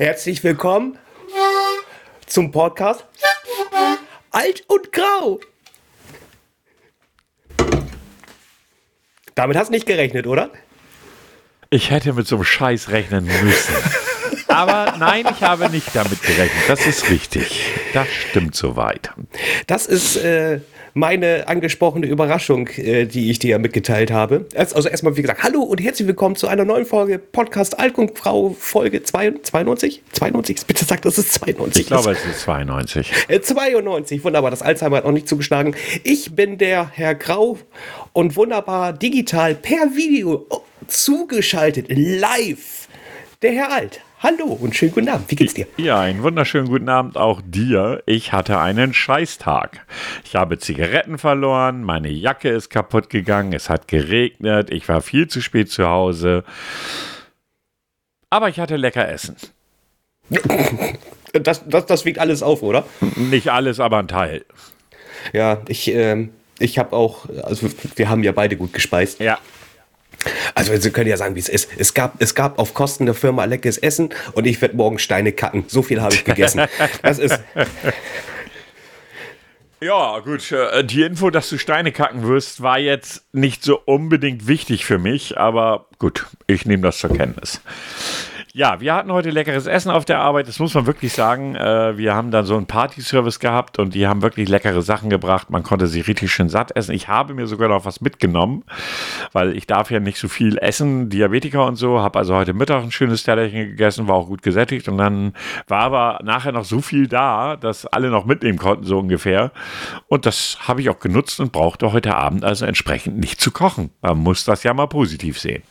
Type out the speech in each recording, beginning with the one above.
Herzlich willkommen zum Podcast Alt und Grau. Damit hast du nicht gerechnet, oder? Ich hätte mit so einem Scheiß rechnen müssen. Aber nein, ich habe nicht damit gerechnet. Das ist richtig. Das stimmt soweit. Das ist äh, meine angesprochene Überraschung, äh, die ich dir mitgeteilt habe. Also erstmal, wie gesagt, hallo und herzlich willkommen zu einer neuen Folge Podcast Alkung Frau Folge 92? 92? Bitte sag, das ist 92. Ich glaube, es ist 92. Äh, 92, wunderbar. Das Alzheimer hat noch nicht zugeschlagen. Ich bin der Herr Grau und wunderbar digital per Video zugeschaltet, live, der Herr Alt. Hallo und schönen guten Abend. Wie geht's dir? Ja, einen wunderschönen guten Abend auch dir. Ich hatte einen Scheißtag. Ich habe Zigaretten verloren, meine Jacke ist kaputt gegangen, es hat geregnet, ich war viel zu spät zu Hause. Aber ich hatte lecker Essen. Das, das, das wiegt alles auf, oder? Nicht alles, aber ein Teil. Ja, ich, ähm, ich habe auch, also wir haben ja beide gut gespeist. Ja. Also Sie können ja sagen, wie es ist. Es gab, es gab auf Kosten der Firma leckeres Essen und ich werde morgen Steine kacken. So viel habe ich gegessen. Das ist. Ja, gut. äh, Die Info, dass du Steine kacken wirst, war jetzt nicht so unbedingt wichtig für mich, aber gut, ich nehme das zur Kenntnis. Ja, wir hatten heute leckeres Essen auf der Arbeit, das muss man wirklich sagen. Äh, Wir haben dann so einen Party-Service gehabt und die haben wirklich leckere Sachen gebracht. Man konnte sie richtig schön satt essen. Ich habe mir sogar noch was mitgenommen, weil ich darf ja nicht so viel essen, Diabetiker und so. Habe also heute Mittag ein schönes Tellerchen gegessen, war auch gut gesättigt und dann war aber nachher noch so viel da, dass alle noch mitnehmen konnten, so ungefähr. Und das habe ich auch genutzt und brauchte heute Abend also entsprechend nicht zu kochen. Man muss das ja mal positiv sehen.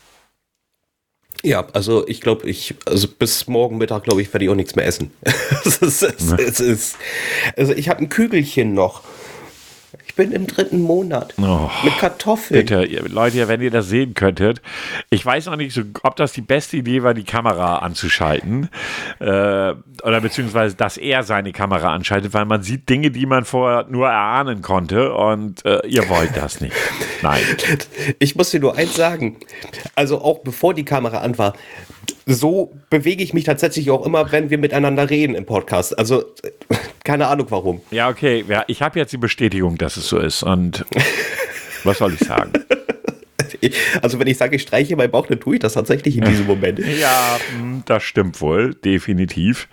Ja, also ich glaube, ich, also bis morgen Mittag, glaube ich, werde ich auch nichts mehr essen. es ist, es, es ist, also ich habe ein Kügelchen noch. Ich bin im dritten Monat. Oh. Mit Kartoffeln. Bitte, ihr- Leute, wenn ihr das sehen könntet. Ich weiß noch nicht, so, ob das die beste Idee war, die Kamera anzuschalten. Äh, oder beziehungsweise, dass er seine Kamera anschaltet, weil man sieht Dinge, die man vorher nur erahnen konnte. Und äh, ihr wollt das nicht. Nein. Ich muss dir nur eins sagen. Also auch bevor die Kamera an war, so bewege ich mich tatsächlich auch immer, wenn wir miteinander reden im Podcast. Also keine Ahnung warum. Ja, okay. Ja, ich habe jetzt die Bestätigung, dass es so ist. Und was soll ich sagen? Also wenn ich sage, ich streiche meinen Bauch, dann tue ich das tatsächlich in diesem Moment. Ja, mh, das stimmt wohl, definitiv.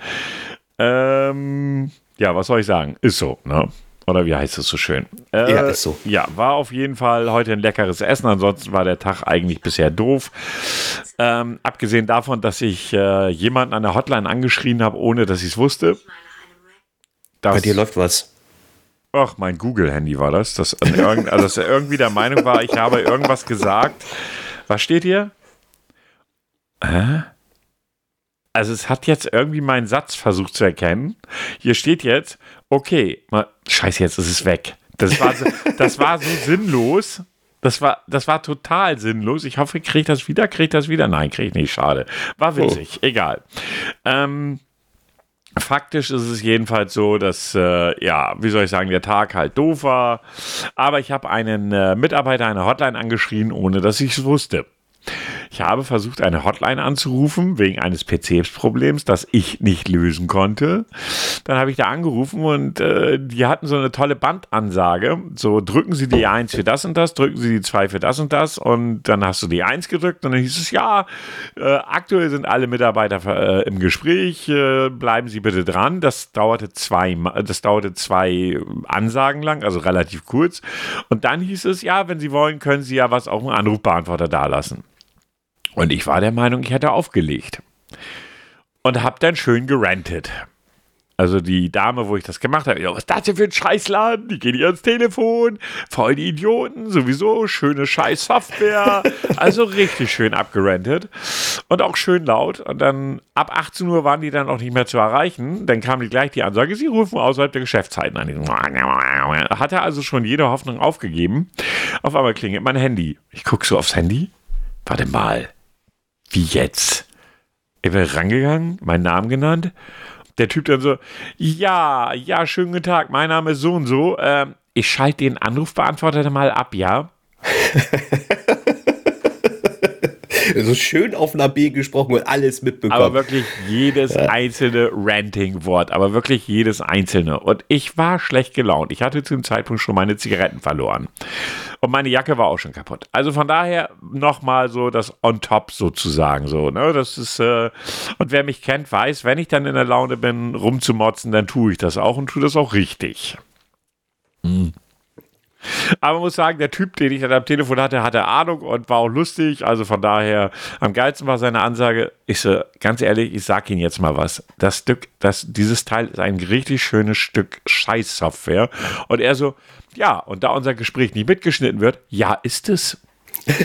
Ähm, ja, was soll ich sagen? Ist so, ne? Oder wie heißt es so schön? Äh, Ja, ist so. Ja, war auf jeden Fall heute ein leckeres Essen. Ansonsten war der Tag eigentlich bisher doof. Ähm, abgesehen davon, dass ich äh, jemanden an der Hotline angeschrien habe, ohne dass ich es wusste. Bei Das, dir läuft was. ach, mein Google-Handy war das. Das, irgend, also, dass er irgendwie der Meinung war, ich habe irgendwas gesagt. Was steht hier? Hä? Also es hat jetzt irgendwie meinen Satz versucht zu erkennen. Hier steht jetzt, okay, mal, scheiße, jetzt ist es weg. Das war so, das war so sinnlos. Das war, das war total sinnlos. Ich hoffe, ich kriege das wieder, kriege ich das wieder? Nein, kriege ich nicht, schade. War witzig, egal. Ähm, Faktisch ist es jedenfalls so, dass, äh, ja, wie soll ich sagen, der Tag halt doof war. Aber ich habe einen äh, Mitarbeiter einer Hotline angeschrien, ohne dass ich es wusste. Ich habe versucht, eine Hotline anzurufen wegen eines PCs-Problems, das ich nicht lösen konnte. Dann habe ich da angerufen und äh, die hatten so eine tolle Bandansage. So drücken Sie die 1 für das und das, drücken Sie die 2 für das und das und dann hast du die 1 gedrückt und dann hieß es, ja, äh, aktuell sind alle Mitarbeiter äh, im Gespräch, äh, bleiben Sie bitte dran. Das dauerte zwei, das dauerte zwei Ansagen lang, also relativ kurz. Und dann hieß es, ja, wenn Sie wollen, können Sie ja was auf dem Anrufbeantworter dalassen. Und ich war der Meinung, ich hätte aufgelegt. Und hab dann schön gerantet. Also die Dame, wo ich das gemacht habe, ja, was ist das denn für ein Scheißladen? Die gehen hier ans Telefon, voll die Idioten, sowieso, schöne Scheiß-Software. Also richtig schön abgerantet und auch schön laut. Und dann ab 18 Uhr waren die dann auch nicht mehr zu erreichen. Dann kam die gleich die Ansage, sie rufen außerhalb der Geschäftszeiten an. Hatte also schon jede Hoffnung aufgegeben. Auf einmal klingelt mein Handy. Ich gucke so aufs Handy. Warte mal. Wie jetzt? Ich bin rangegangen, meinen Namen genannt. Der Typ dann so, ja, ja, schönen guten Tag, mein Name ist so und so. Ähm, ich schalte den Anrufbeantworter mal ab, ja? So schön auf einer B gesprochen und alles mitbekommen. Aber wirklich jedes ja. einzelne Ranting-Wort, aber wirklich jedes einzelne. Und ich war schlecht gelaunt. Ich hatte zu dem Zeitpunkt schon meine Zigaretten verloren. Und meine Jacke war auch schon kaputt. Also von daher nochmal so das on top sozusagen so. Ne? Das ist, äh, und wer mich kennt, weiß, wenn ich dann in der Laune bin, rumzumotzen, dann tue ich das auch und tue das auch richtig. Hm. Aber man muss sagen, der Typ, den ich dann am Telefon hatte, hatte Ahnung und war auch lustig. Also von daher, am geilsten war seine Ansage. Ich so, ganz ehrlich, ich sag Ihnen jetzt mal was. Das Stück, das, dieses Teil ist ein richtig schönes Stück Scheißsoftware. Und er so, ja, und da unser Gespräch nicht mitgeschnitten wird, ja, ist es.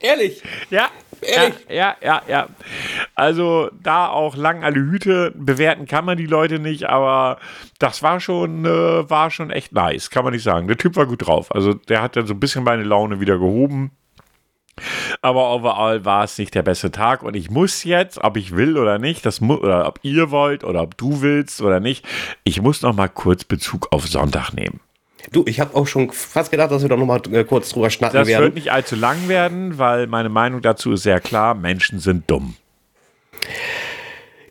ehrlich. Ja, Ehrlich? Ja, ja, ja, Also da auch lang alle Hüte bewerten kann man die Leute nicht, aber das war schon, äh, war schon echt nice, kann man nicht sagen. Der Typ war gut drauf. Also der hat dann so ein bisschen meine Laune wieder gehoben. Aber overall war es nicht der beste Tag und ich muss jetzt, ob ich will oder nicht, das oder ob ihr wollt oder ob du willst oder nicht, ich muss noch mal kurz Bezug auf Sonntag nehmen. Du, ich habe auch schon fast gedacht, dass wir doch noch mal äh, kurz drüber schnacken das werden. Das wird nicht allzu lang werden, weil meine Meinung dazu ist sehr klar: Menschen sind dumm.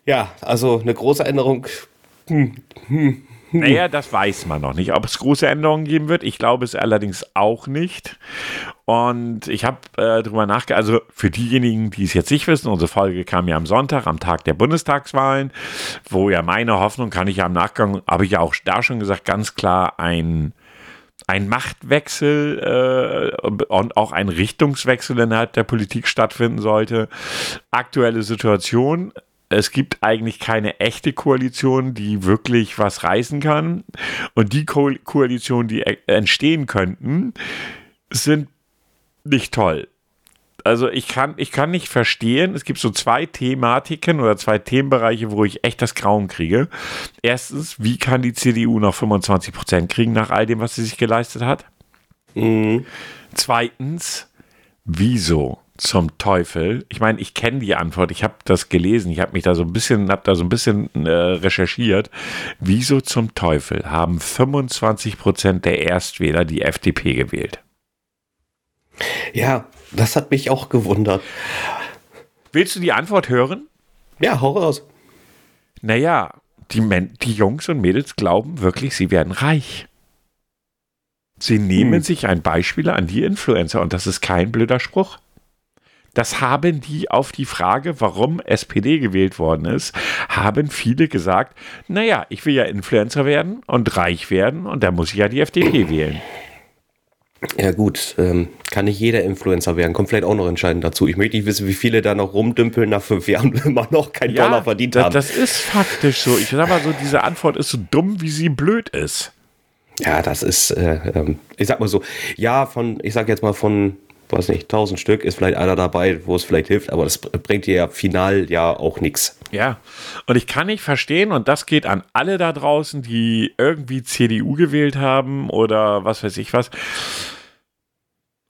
Ja, also eine große Änderung. Hm, hm, hm. Naja, das weiß man noch nicht. Ob es große Änderungen geben wird, ich glaube es allerdings auch nicht. Und ich habe äh, drüber nachgedacht, also für diejenigen, die es jetzt nicht wissen, unsere Folge kam ja am Sonntag, am Tag der Bundestagswahlen, wo ja meine Hoffnung, kann ich ja im Nachgang, habe ich ja auch da schon gesagt, ganz klar ein ein Machtwechsel äh, und auch ein Richtungswechsel innerhalb der Politik stattfinden sollte. Aktuelle Situation. Es gibt eigentlich keine echte Koalition, die wirklich was reißen kann. Und die Ko Koalitionen, die e-, entstehen könnten, sind nicht toll also ich kann, ich kann nicht verstehen, es gibt so zwei Thematiken oder zwei Themenbereiche, wo ich echt das Grauen kriege. Erstens, wie kann die CDU noch 25 Prozent kriegen nach all dem, was sie sich geleistet hat? Mhm. Zweitens, wieso zum Teufel? Ich meine, ich kenne die Antwort, ich habe das gelesen, ich habe mich da so ein bisschen, habe da so ein bisschen äh, recherchiert. Wieso zum Teufel haben 25 Prozent der Erstwähler die FDP gewählt? Ja, das hat mich auch gewundert. Willst du die Antwort hören? Ja, hau raus. Naja, die, Men die Jungs und Mädels glauben wirklich, sie werden reich. Sie nehmen hm. sich ein Beispiel an die Influencer und das ist kein blöder Spruch. Das haben die auf die Frage, warum SPD gewählt worden ist, haben viele gesagt, naja, ich will ja Influencer werden und reich werden und da muss ich ja die FDP wählen. Ja gut, ähm, kann nicht jeder Influencer werden, kommt vielleicht auch noch entscheidend dazu. Ich möchte nicht wissen, wie viele da noch rumdümpeln nach fünf Jahren immer noch keinen ja, Dollar verdient haben. Das ist faktisch so. Ich sag mal so, diese Antwort ist so dumm, wie sie blöd ist. Ja, das ist, äh, ähm, ich sag mal so, ja, von, ich sag jetzt mal von, weiß nicht, tausend Stück ist vielleicht einer dabei, wo es vielleicht hilft, aber das bringt dir ja final ja auch nichts. Ja, und ich kann nicht verstehen, und das geht an alle da draußen, die irgendwie CDU gewählt haben oder was weiß ich was.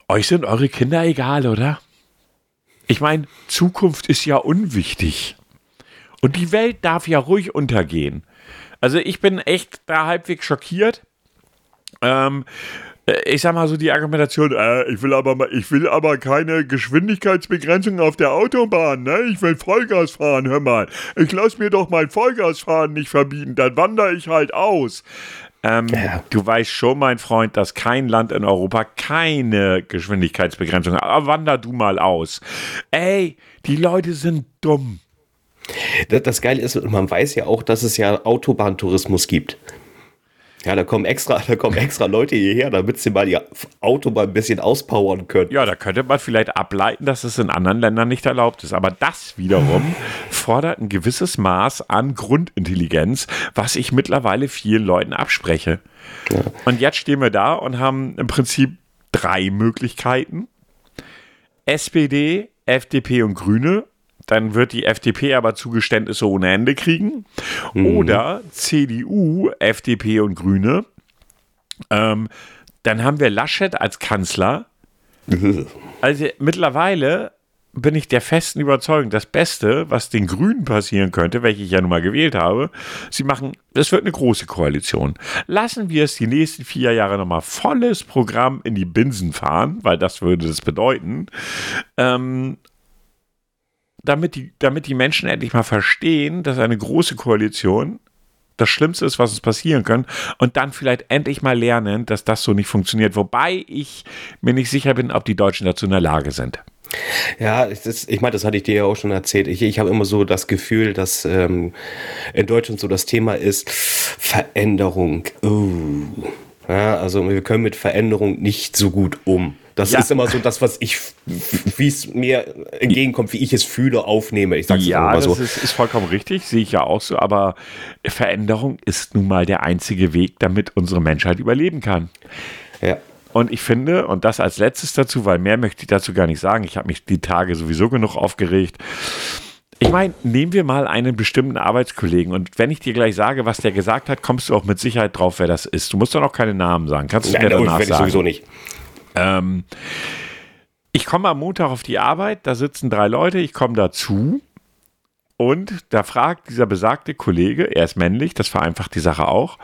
Euch sind eure Kinder egal, oder? Ich meine, Zukunft ist ja unwichtig. Und die Welt darf ja ruhig untergehen. Also ich bin echt da halbwegs schockiert. Ähm, äh, ich sag mal so die Argumentation, äh, ich will aber ich will aber keine Geschwindigkeitsbegrenzung auf der Autobahn, ne? Ich will Vollgas fahren, hör mal. Ich lass mir doch mein Vollgasfahren nicht verbieten, dann wandere ich halt aus. Ähm, ja. Du weißt schon, mein Freund, dass kein Land in Europa keine Geschwindigkeitsbegrenzung hat. Aber wander du mal aus. Ey, die Leute sind dumm. Das, das Geile ist, man weiß ja auch, dass es ja Autobahntourismus gibt. Ja, da kommen extra, da kommen extra Leute hierher, damit sie mal ihr Auto mal ein bisschen auspowern können. Ja, da könnte man vielleicht ableiten, dass es in anderen Ländern nicht erlaubt ist. Aber das wiederum fordert ein gewisses Maß an Grundintelligenz, was ich mittlerweile vielen Leuten abspreche. Ja. Und jetzt stehen wir da und haben im Prinzip drei Möglichkeiten. SPD, FDP und Grüne dann wird die FDP aber Zugeständnisse ohne Ende kriegen. Mhm. Oder CDU, FDP und Grüne. Ähm, dann haben wir Laschet als Kanzler. Also mittlerweile bin ich der festen Überzeugung, das Beste, was den Grünen passieren könnte, welche ich ja nun mal gewählt habe, sie machen es wird eine große Koalition. Lassen wir es die nächsten vier Jahre nochmal volles Programm in die Binsen fahren, weil das würde das bedeuten. Ähm, damit, die, damit die Menschen endlich mal verstehen, dass eine große Koalition das Schlimmste ist, was uns passieren kann. Und dann vielleicht endlich mal lernen, dass das so nicht funktioniert. Wobei ich mir nicht sicher bin, ob die Deutschen dazu in der Lage sind. Ja, ist, ich meine, das hatte ich dir ja auch schon erzählt. Ich, ich habe immer so das Gefühl, dass ähm, in Deutschland so das Thema ist Veränderung. Uh. Ja, also wir können mit Veränderung nicht so gut um. Das ja. ist immer so das, was ich, wie es mir entgegenkommt, wie ich es fühle, aufnehme. Ich sag's ja, mal so. das ist, ist vollkommen richtig, sehe ich ja auch so. Aber Veränderung ist nun mal der einzige Weg, damit unsere Menschheit überleben kann. Ja. Und ich finde, und das als letztes dazu, weil mehr möchte ich dazu gar nicht sagen, ich habe mich die Tage sowieso genug aufgeregt. Ich meine, nehmen wir mal einen bestimmten Arbeitskollegen und wenn ich dir gleich sage, was der gesagt hat, kommst du auch mit Sicherheit drauf, wer das ist. Du musst doch noch keine Namen sagen. Kannst du mir danach sagen? Ich sowieso nicht. Ähm, ich komme am Montag auf die Arbeit, da sitzen drei Leute, ich komme dazu und da fragt dieser besagte Kollege, er ist männlich, das vereinfacht die Sache auch,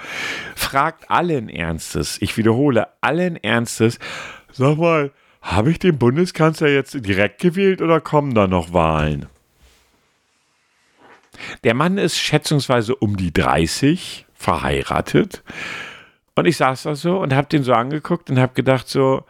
fragt allen Ernstes, ich wiederhole, allen Ernstes, sag mal, habe ich den Bundeskanzler jetzt direkt gewählt oder kommen da noch Wahlen? Der Mann ist schätzungsweise um die 30, verheiratet. Und ich saß da so und habe den so angeguckt und habe gedacht so,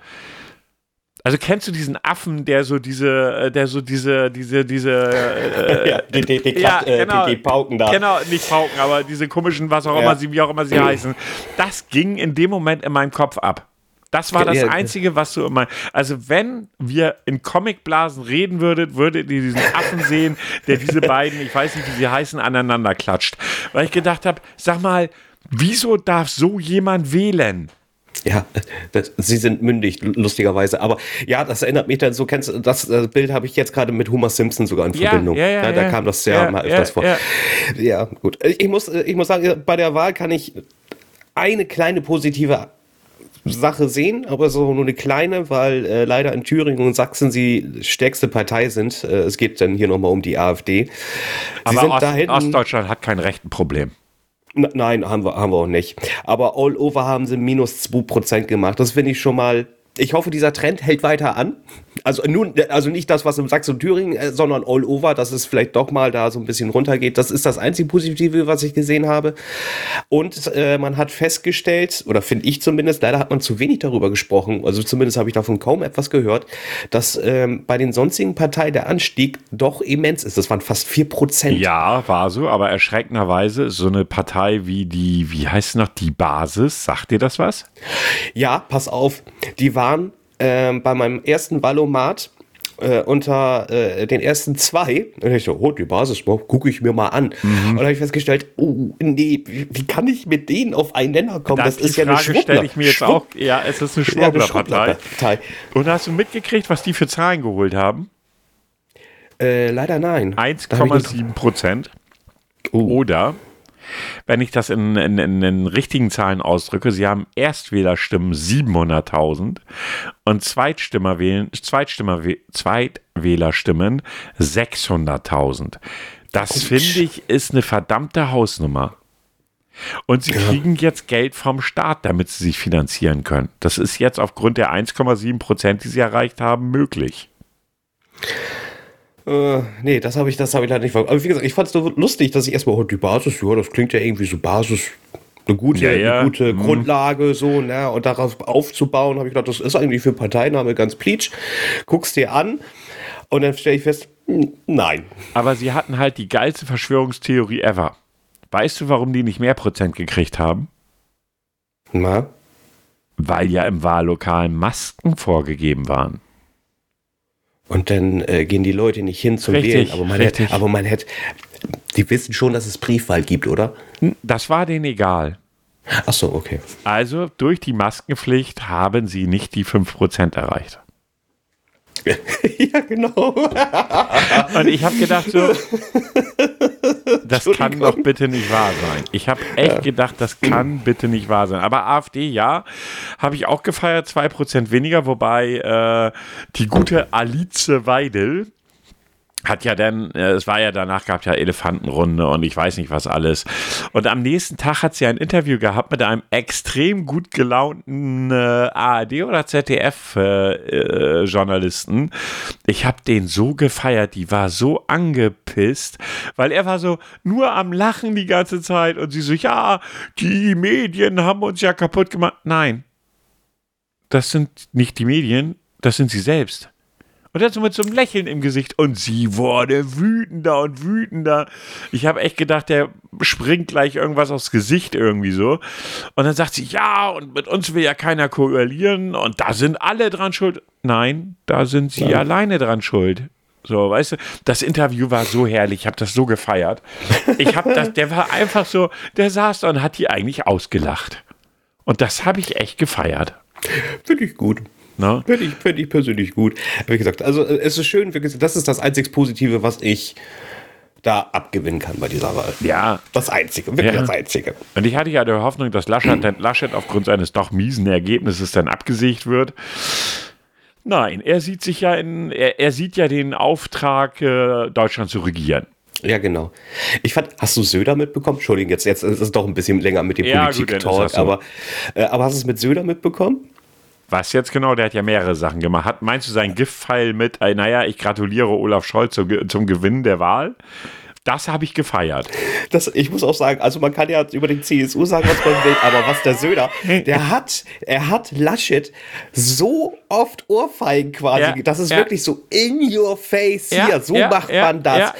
also kennst du diesen Affen, der so diese, äh, der so diese, diese, diese, äh, ja, die, die, die, ja, genau, die, die, Pauken da. Genau, nicht Pauken, aber diese komischen, was auch ja. immer sie, wie auch immer sie heißen. Das ging in dem Moment in meinem Kopf ab. Das war das Einzige, was du immer. Also, wenn wir in Comicblasen reden würdet, würdet ihr diesen Affen sehen, der diese beiden, ich weiß nicht, wie sie heißen, aneinander klatscht. Weil ich gedacht habe, sag mal, wieso darf so jemand wählen? Ja, das, sie sind mündig, lustigerweise. Aber ja, das erinnert mich dann, so kennst du, das, das Bild habe ich jetzt gerade mit Homer Simpson sogar in ja, Verbindung. Ja, ja, ja, da kam das ja, mal öfters vor. Ja. gut. Ich muss, ich muss sagen, bei der Wahl kann ich eine kleine positive Sache sehen, aber so nur eine kleine, weil äh, leider in Thüringen und Sachsen sie stärkste Partei sind. Äh, es geht dann hier nochmal um die AfD. Sie aber Ost, Ostdeutschland hat kein rechten Problem. Nein, haben wir, haben wir auch nicht. Aber all over haben sie minus 2% gemacht. Das finde ich schon mal ich hoffe, dieser Trend hält weiter an. Also, nun, also nicht das, was im Sachsen und Thüringen, äh, sondern all over, dass es vielleicht doch mal da so ein bisschen runtergeht. Das ist das einzige Positive, was ich gesehen habe. Und äh, man hat festgestellt, oder finde ich zumindest, leider hat man zu wenig darüber gesprochen, also zumindest habe ich davon kaum etwas gehört, dass ähm, bei den sonstigen Parteien der Anstieg doch immens ist. Das waren fast 4%. Ja, war so, aber erschreckenderweise ist so eine Partei wie die, wie heißt es noch, die Basis, sagt dir das was? Ja, pass auf, die war waren äh, bei meinem ersten Valomat äh, unter äh, den ersten zwei. Und ich so, oh, die Basis, gucke ich mir mal an. Mhm. Und da habe ich festgestellt, oh, nee, wie kann ich mit denen auf einen Nenner kommen? Das, das ist ja eine Frage stelle ich mir jetzt auch. Ja, es ist eine Schwurblerpartei. Ja, Und hast du mitgekriegt, was die für Zahlen geholt haben? Äh, leider nein. 1,7 Prozent. Oh. Oder wenn ich das in, in, in, in richtigen Zahlen ausdrücke, sie haben Erstwählerstimmen 700.000 und Zweitstimmer wählen, Zweitstimmer, Zweitwählerstimmen 600.000. Das finde ich ist eine verdammte Hausnummer. Und sie ja. kriegen jetzt Geld vom Staat, damit sie sich finanzieren können. Das ist jetzt aufgrund der 1,7 Prozent, die sie erreicht haben, möglich. Äh, nee, das habe ich, das habe ich leider nicht Aber wie gesagt, ich fand es so lustig, dass ich erstmal, oh, die Basis, ja, das klingt ja irgendwie so Basis, eine gute, ja, ja. Eine gute mhm. Grundlage, so, ne, und darauf aufzubauen, habe ich gedacht, das ist eigentlich für Parteiname ganz pleatsch. Guckst dir an und dann stelle ich fest, nein. Aber sie hatten halt die geilste Verschwörungstheorie ever. Weißt du, warum die nicht mehr Prozent gekriegt haben? Na? Weil ja im Wahllokal Masken vorgegeben waren. Und dann äh, gehen die Leute nicht hin zum richtig, Wählen. Aber man, richtig. hätte, aber man hätte, die wissen schon, dass es Briefwahl gibt, oder? Das war denen egal. Ach so, okay. Also durch die Maskenpflicht haben sie nicht die 5% erreicht. ja, genau. Und ich habe gedacht so, das kann doch bitte nicht wahr sein. Ich habe echt ja. gedacht, das kann bitte nicht wahr sein. Aber AfD, ja, habe ich auch gefeiert, 2% weniger, wobei äh, die gute Alice Weidel hat ja dann, äh, es war ja danach, gab ja Elefantenrunde und ich weiß nicht was alles. Und am nächsten Tag hat sie ein Interview gehabt mit einem extrem gut gelaunten äh, ARD oder ZDF-Journalisten. Äh, äh, ich habe den so gefeiert, die war so angepisst, weil er war so nur am Lachen die ganze Zeit und sie so, ja, die Medien haben uns ja kaputt gemacht. Nein, das sind nicht die Medien, das sind sie selbst. Und dazu mit so einem Lächeln im Gesicht. Und sie wurde wütender und wütender. Ich habe echt gedacht, der springt gleich irgendwas aufs Gesicht irgendwie so. Und dann sagt sie, ja, und mit uns will ja keiner koalieren. Und da sind alle dran schuld. Nein, da sind sie ja. alleine dran schuld. So, weißt du, das Interview war so herrlich, ich habe das so gefeiert. Ich habe das, der war einfach so, der saß da und hat die eigentlich ausgelacht. Und das habe ich echt gefeiert. Finde ich gut. Ne? Finde ich, find ich persönlich gut. Wie gesagt, also äh, es ist schön, das ist das einzig Positive, was ich da abgewinnen kann bei dieser Wahl. Ja. Das Einzige, wirklich ja. das Einzige. Und ich hatte ja die Hoffnung, dass Laschet, Laschet aufgrund seines doch miesen Ergebnisses dann abgesiegt wird. Nein, er sieht sich ja in, er, er sieht ja den Auftrag, äh, Deutschland zu regieren. Ja, genau. Ich fand, hast du Söder mitbekommen? Entschuldigung, jetzt, jetzt ist es doch ein bisschen länger mit dem ja, Politik-Talk, so. aber, äh, aber hast du es mit Söder mitbekommen? Was jetzt genau? Der hat ja mehrere Sachen gemacht. Hat, meinst du seinen Giftpfeil mit, äh, naja, ich gratuliere Olaf Scholz zum, zum Gewinn der Wahl? Das habe ich gefeiert. Das, ich muss auch sagen, also man kann ja über den CSU sagen, was man will, aber was der Söder, der hat, er hat Laschet so oft Ohrfeigen quasi. Ja, das ist ja. wirklich so in your face ja, hier. So macht man das.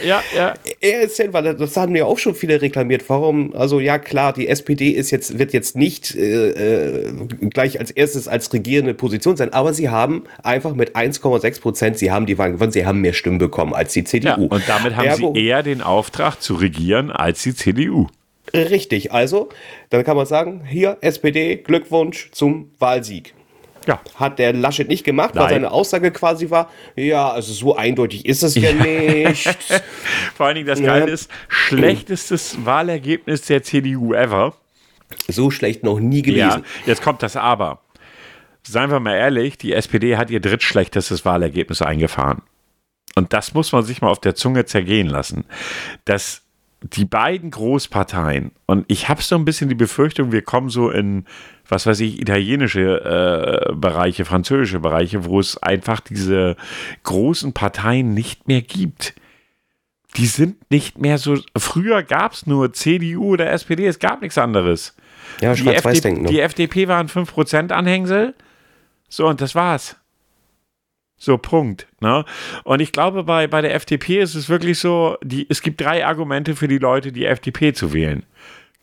Er ist hin, weil das haben ja auch schon viele reklamiert. Warum? Also ja klar, die SPD ist jetzt wird jetzt nicht äh, äh, gleich als erstes als regierende Position sein, aber sie haben einfach mit 1,6 Prozent, sie haben die Wahl gewonnen, sie haben mehr Stimmen bekommen als die CDU. und damit haben Ergo, sie eher den Auftrag zu regieren als die CDU. Richtig, also dann kann man sagen, hier SPD, Glückwunsch zum Wahlsieg. Ja. Hat der Laschet nicht gemacht, Nein. weil seine Aussage quasi war, ja, also so eindeutig ist es ja nicht. Vor allen Dingen das Geile ja. ist, schlechtestes Wahlergebnis der CDU ever. So schlecht noch nie gewesen. Ja, jetzt kommt das Aber. Seien wir mal ehrlich, die SPD hat ihr drittschlechtestes Wahlergebnis eingefahren. Und das muss man sich mal auf der Zunge zergehen lassen. Dass die beiden Großparteien, und ich habe so ein bisschen die Befürchtung, wir kommen so in, was weiß ich, italienische äh, Bereiche, französische Bereiche, wo es einfach diese großen Parteien nicht mehr gibt. Die sind nicht mehr so. Früher gab es nur CDU oder SPD, es gab nichts anderes. Ja, die, FD ne? die FDP waren 5% Anhängsel. So, und das war's. So, Punkt. Ne? Und ich glaube, bei, bei der FDP ist es wirklich so, die, es gibt drei Argumente für die Leute, die FDP zu wählen.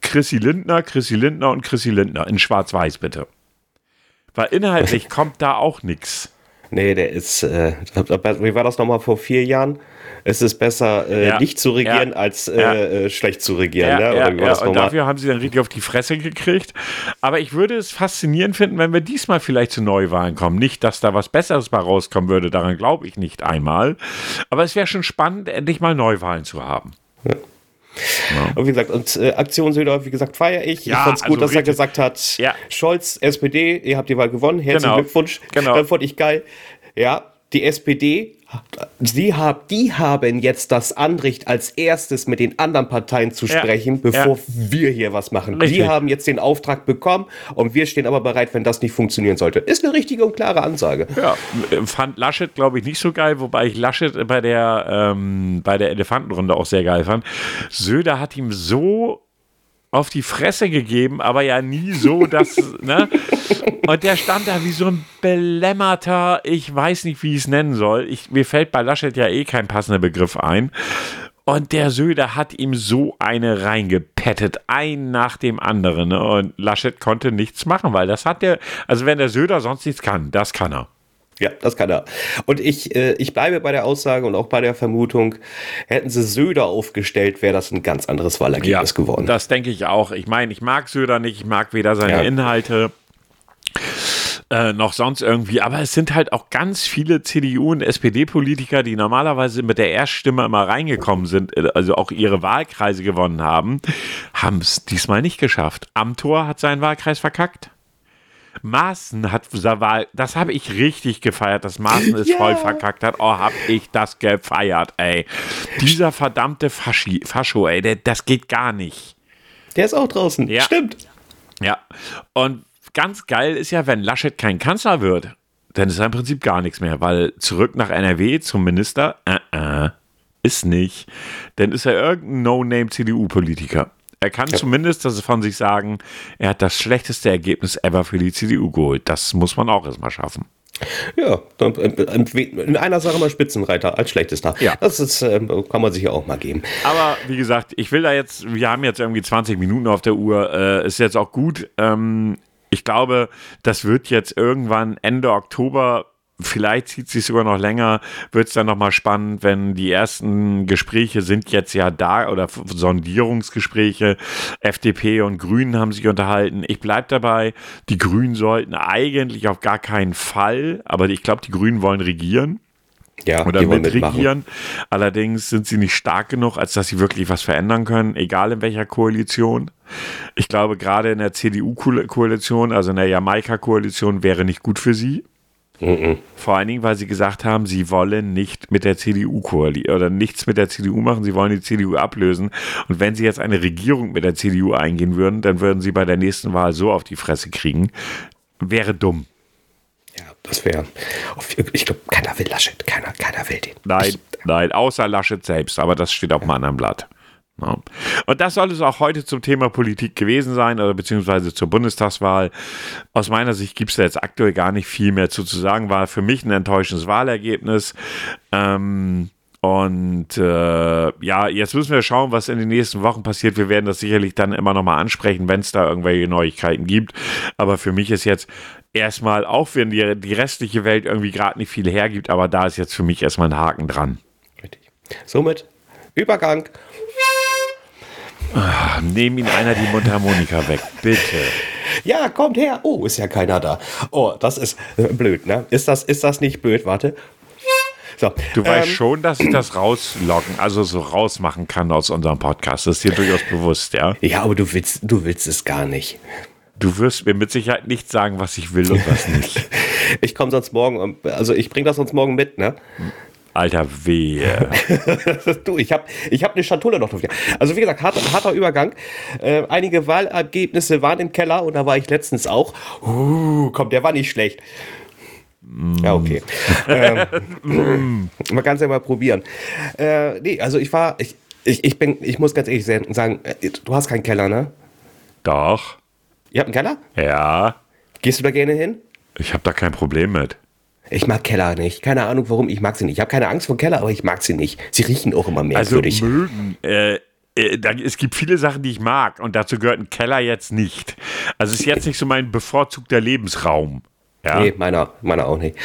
Chrissy Lindner, Chrissy Lindner und Chrissy Lindner. In Schwarz-Weiß bitte. Weil inhaltlich kommt da auch nichts. Nee, der ist, äh, wie war das nochmal vor vier Jahren? es ist besser, äh, ja. nicht zu regieren, ja. als äh, ja. Äh, schlecht zu regieren. ne? Oder und dafür haben sie dann richtig auf die Fresse gekriegt. Aber ich würde es faszinierend finden, wenn wir diesmal vielleicht zu Neuwahlen kommen. Nicht, dass da was Besseres mal rauskommen würde, daran glaube ich nicht einmal. Aber es wäre schon spannend, endlich mal Neuwahlen zu haben. Ja. Und wie gesagt, und äh, Aktion Söder, wie gesagt, feiere ich. Ja, ich fand es gut, also dass er gesagt hat, ja. Scholz, SPD, ihr habt die Wahl gewonnen, herzlichen genau. Glückwunsch. Genau. Äh, fand ich geil. Ja, die SPD Sie hab, die haben jetzt das Anrecht, als erstes mit den anderen Parteien zu sprechen, ja, bevor ja. wir hier was machen. Richtig. Die haben jetzt den Auftrag bekommen und wir stehen aber bereit, wenn das nicht funktionieren sollte. Ist eine richtige und klare Ansage. Ja, fand Laschet, glaube ich, nicht so geil, wobei ich Laschet bei der, ähm, bei der Elefantenrunde auch sehr geil fand. Söder hat ihm so auf die Fresse gegeben, aber ja nie so, dass, ne? Und der stand da wie so ein belämmerter, ich weiß nicht, wie ich es nennen soll. Ich, mir fällt bei Laschet ja eh kein passender Begriff ein. Und der Söder hat ihm so eine reingepettet, ein nach dem anderen. Ne? Und Laschet konnte nichts machen, weil das hat der, also wenn der Söder sonst nichts kann, das kann er. Ja, das kann er. Und ich, äh, ich bleibe bei der Aussage und auch bei der Vermutung, hätten sie Söder aufgestellt, wäre das ein ganz anderes Wahlergebnis ja, geworden. Das denke ich auch. Ich meine, ich mag Söder nicht, ich mag weder seine ja. Inhalte äh, noch sonst irgendwie. Aber es sind halt auch ganz viele CDU- und SPD-Politiker, die normalerweise mit der Erststimme immer reingekommen sind, äh, also auch ihre Wahlkreise gewonnen haben, haben es diesmal nicht geschafft. Amtor hat seinen Wahlkreis verkackt. Maaßen hat, das habe ich richtig gefeiert, dass Maaßen es Ja. voll verkackt hat. Oh, hab ich das gefeiert, ey. Dieser verdammte Faschi, Fascho, ey, der, das geht gar nicht. Der ist auch draußen. Ja. Stimmt. Ja. Und ganz geil ist ja, wenn Laschet kein Kanzler wird, dann ist er im Prinzip gar nichts mehr, weil zurück nach NRW zum Minister, äh, äh, ist nicht. Dann ist er irgendein No-Name-CDU-Politiker. Er kann zumindest das von sich sagen, er hat das schlechteste Ergebnis ever für die CDU geholt. Das muss man auch erstmal schaffen. Ja, dann, ähm, in einer Sache mal Spitzenreiter als schlechtester. Ja. Das ist, ähm, kann man sich ja auch mal geben. Aber wie gesagt, ich will da jetzt, wir haben jetzt irgendwie 20 Minuten auf der Uhr, äh, ist jetzt auch gut. Ähm, ich glaube, das wird jetzt irgendwann Ende Oktober, vielleicht zieht sich sogar noch länger, wird es dann nochmal spannend, wenn die ersten Gespräche sind jetzt ja da oder Sondierungsgespräche. FDP und Grünen haben sich unterhalten. Ich bleibe dabei, die Grünen sollten eigentlich auf gar keinen Fall, aber ich glaube, die Grünen wollen regieren Ja, oder die wollen mitmachen. mitregieren. Allerdings sind sie nicht stark genug, als dass sie wirklich was verändern können, egal in welcher Koalition. Ich glaube, gerade in der CDU-Koalition, also in der Jamaika-Koalition, wäre nicht gut für sie. Vor allen Dingen, weil sie gesagt haben, sie wollen nicht mit der CDU koalieren oder nichts mit der CDU machen, sie wollen die CDU ablösen. Und wenn sie jetzt eine Regierung mit der CDU eingehen würden, dann würden sie bei der nächsten Wahl so auf die Fresse kriegen. Wäre dumm. Ja, das wäre. Ich glaube, keiner will Laschet. Keiner, keiner will den. Nein, nein, außer Laschet selbst, aber das steht auf einem anderen Blatt. Ja. Und das soll es auch heute zum Thema Politik gewesen sein, oder beziehungsweise zur Bundestagswahl. Aus meiner Sicht gibt es da jetzt aktuell gar nicht viel mehr zu, zu sagen. War für mich ein enttäuschendes Wahlergebnis. Ähm, und äh, ja, jetzt müssen wir schauen, was in den nächsten Wochen passiert. Wir werden das sicherlich dann immer nochmal ansprechen, wenn es da irgendwelche Neuigkeiten gibt. Aber für mich ist jetzt erstmal, auch wenn die, die restliche Welt irgendwie gerade nicht viel hergibt, aber da ist jetzt für mich erstmal ein Haken dran. Richtig. Somit Übergang. Nehm ihn einer die Mundharmonika weg, bitte. Ja, kommt her. Oh, ist ja keiner da. Oh, das ist äh, blöd, ne? Ist das, ist das nicht blöd? Warte. So, Du weißt ähm, schon, dass ich das rausloggen, also so rausmachen kann aus unserem Podcast. Das ist dir durchaus bewusst, ja? Ja, aber du willst, du willst es gar nicht. Du wirst mir mit Sicherheit nicht sagen, was ich will und was nicht. Ich komme sonst morgen, also ich bringe das sonst morgen mit, ne? Alter, wehe. du, ich habe ich hab eine Schatulle noch drauf. Also wie gesagt, harter, harter Übergang. Äh, einige Wahlergebnisse waren im Keller und da war ich letztens auch. Uh, komm, der war nicht schlecht. Ja, okay. ähm, man kann es ja mal probieren. Äh, nee, also ich war, ich, ich, ich bin, ich muss ganz ehrlich sagen, äh, du hast keinen Keller, ne? Doch, Ihr habt einen Keller? ja. Gehst du da gerne hin? Ich habe da kein Problem mit. Ich mag Keller nicht. Keine Ahnung warum, ich mag sie nicht. Ich habe keine Angst vor Keller, aber ich mag sie nicht. Sie riechen auch immer Also merkwürdig. mögen. Äh, äh, da, es gibt viele Sachen, die ich mag und dazu gehört ein Keller jetzt nicht. Also es ist jetzt nicht so mein bevorzugter Lebensraum. Ja. Nee, meiner, meiner auch nicht.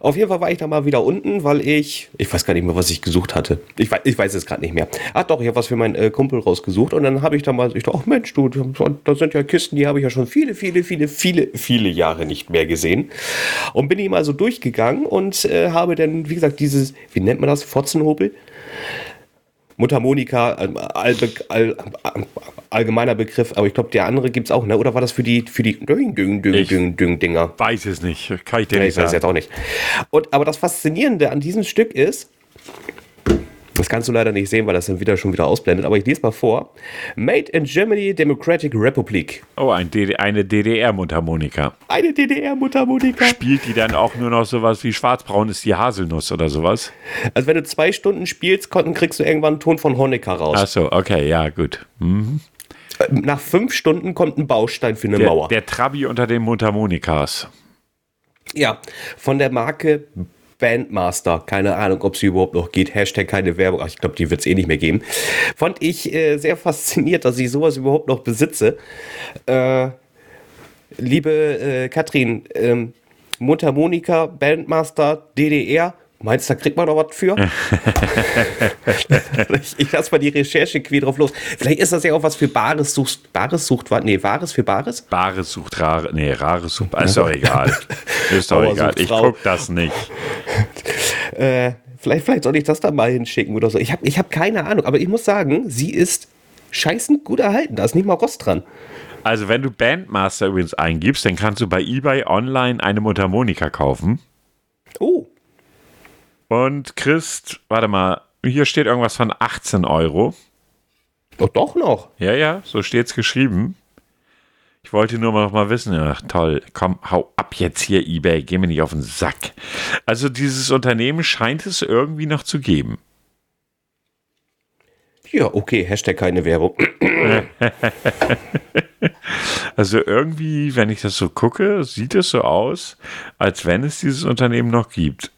Auf jeden Fall war ich da mal wieder unten, weil ich, ich weiß gar nicht mehr, was ich gesucht hatte. Ich weiß, ich weiß es gerade nicht mehr. Ach doch, ich habe was für meinen äh, Kumpel rausgesucht und dann habe ich da mal, ich dachte, ach Mensch, du, da sind ja Kisten, die habe ich ja schon viele, viele, viele, viele, viele Jahre nicht mehr gesehen. Und bin die mal so durchgegangen und äh, habe dann, wie gesagt, dieses, wie nennt man das, Fotzenhobel? Mundharmonika, all, all, all, all, allgemeiner Begriff, aber ich glaube, der andere gibt es auch, ne? Oder war das für die, für die Düng, Düng, Düng, Ich- Düng, Düng Dinger? Weiß es nicht. Kann ich dir Ja, nicht ich weiß es sagen. jetzt auch nicht. Und, aber das Faszinierende an diesem Stück ist, das kannst du leider nicht sehen, weil das dann wieder schon wieder ausblendet, aber ich lese mal vor. Made in Germany Democratic Republic. Oh, ein DD eine DDR-Mundharmonika. Eine DDR-Muttermonika. Spielt die dann auch nur noch sowas wie schwarzbraun ist die Haselnuss oder sowas? Also wenn du zwei Stunden spielst, kriegst du irgendwann einen Ton von Honecker raus. Achso, okay, ja, gut. Hm. Nach fünf Stunden kommt ein Baustein für eine Der, Mauer. der Trabi unter den Mundharmonikas. ja, von der Marke Bandmaster. Keine Ahnung, ob sie überhaupt noch geht. Hashtag keine Werbung. Ach, ich glaube, die wird es eh nicht mehr geben. Fand ich äh, sehr fasziniert, dass ich sowas überhaupt noch besitze. Äh, liebe äh, Katrin, ähm, Mundharmonika, Bandmaster, DDR. Meinst du, da kriegt man noch was für? ich ich lasse mal die Recherche quer drauf los. Vielleicht ist das ja auch was für Bares sucht. Bares sucht was? Nee, Wahres für Bares? Bares sucht Rare. Nee, Rares sucht. Ist doch egal. Ist doch egal. Ich guck das nicht. Äh, vielleicht, vielleicht soll ich das da mal hinschicken oder so. Ich habe ich hab keine Ahnung, aber ich muss sagen, sie ist scheißen gut erhalten. Da ist nicht mal Rost dran. Also, wenn du Bandmaster übrigens eingibst, dann kannst du bei eBay online eine Mundharmonika kaufen. Oh. Und kriegst, warte mal, hier steht irgendwas von 18 Euro. Doch, doch noch. Ja, ja, so steht's geschrieben. Ich wollte nur noch mal wissen, ach toll, komm, hau ab jetzt hier, eBay, geh mir nicht auf den Sack. Also dieses Unternehmen scheint es irgendwie noch zu geben. Ja, okay, Hashtag keine Werbung. Also irgendwie, wenn ich das so gucke, sieht es so aus, als wenn es dieses Unternehmen noch gibt.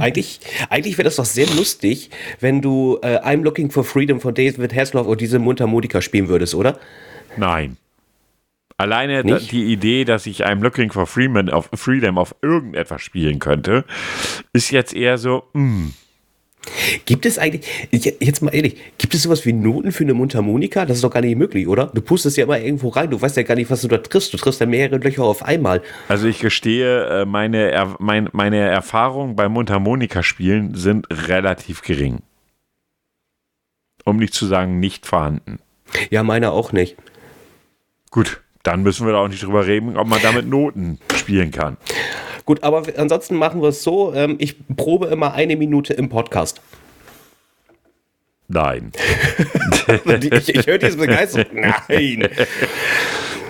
Eigentlich, eigentlich wäre das doch sehr lustig, wenn du äh, I'm Looking for Freedom von David Hasselhoff und diese Mundharmonika spielen würdest, oder? Nein. Alleine da, die Idee, dass ich I'm Looking for Freeman auf Freedom auf irgendetwas spielen könnte, ist jetzt eher so, mm, Gibt es eigentlich, ich- jetzt mal ehrlich, gibt es sowas wie Noten für eine Mundharmonika? Das ist doch gar nicht möglich, oder? Du pustest ja immer irgendwo rein, du weißt ja gar nicht, was du da triffst. Du triffst ja mehrere Löcher auf einmal. Also ich gestehe, äh, meine, er mein, meine Erfahrungen beim Mundharmonika-Spielen sind relativ gering. Um nicht zu sagen, nicht vorhanden. Ja, meine auch nicht. Gut, dann müssen wir da auch nicht drüber reden, ob man damit Noten spielen kann. Gut, aber ansonsten machen wir es so, ähm, ich probe immer eine Minute im Podcast. Nein, ich ich höre diese Begeisterung. Nein.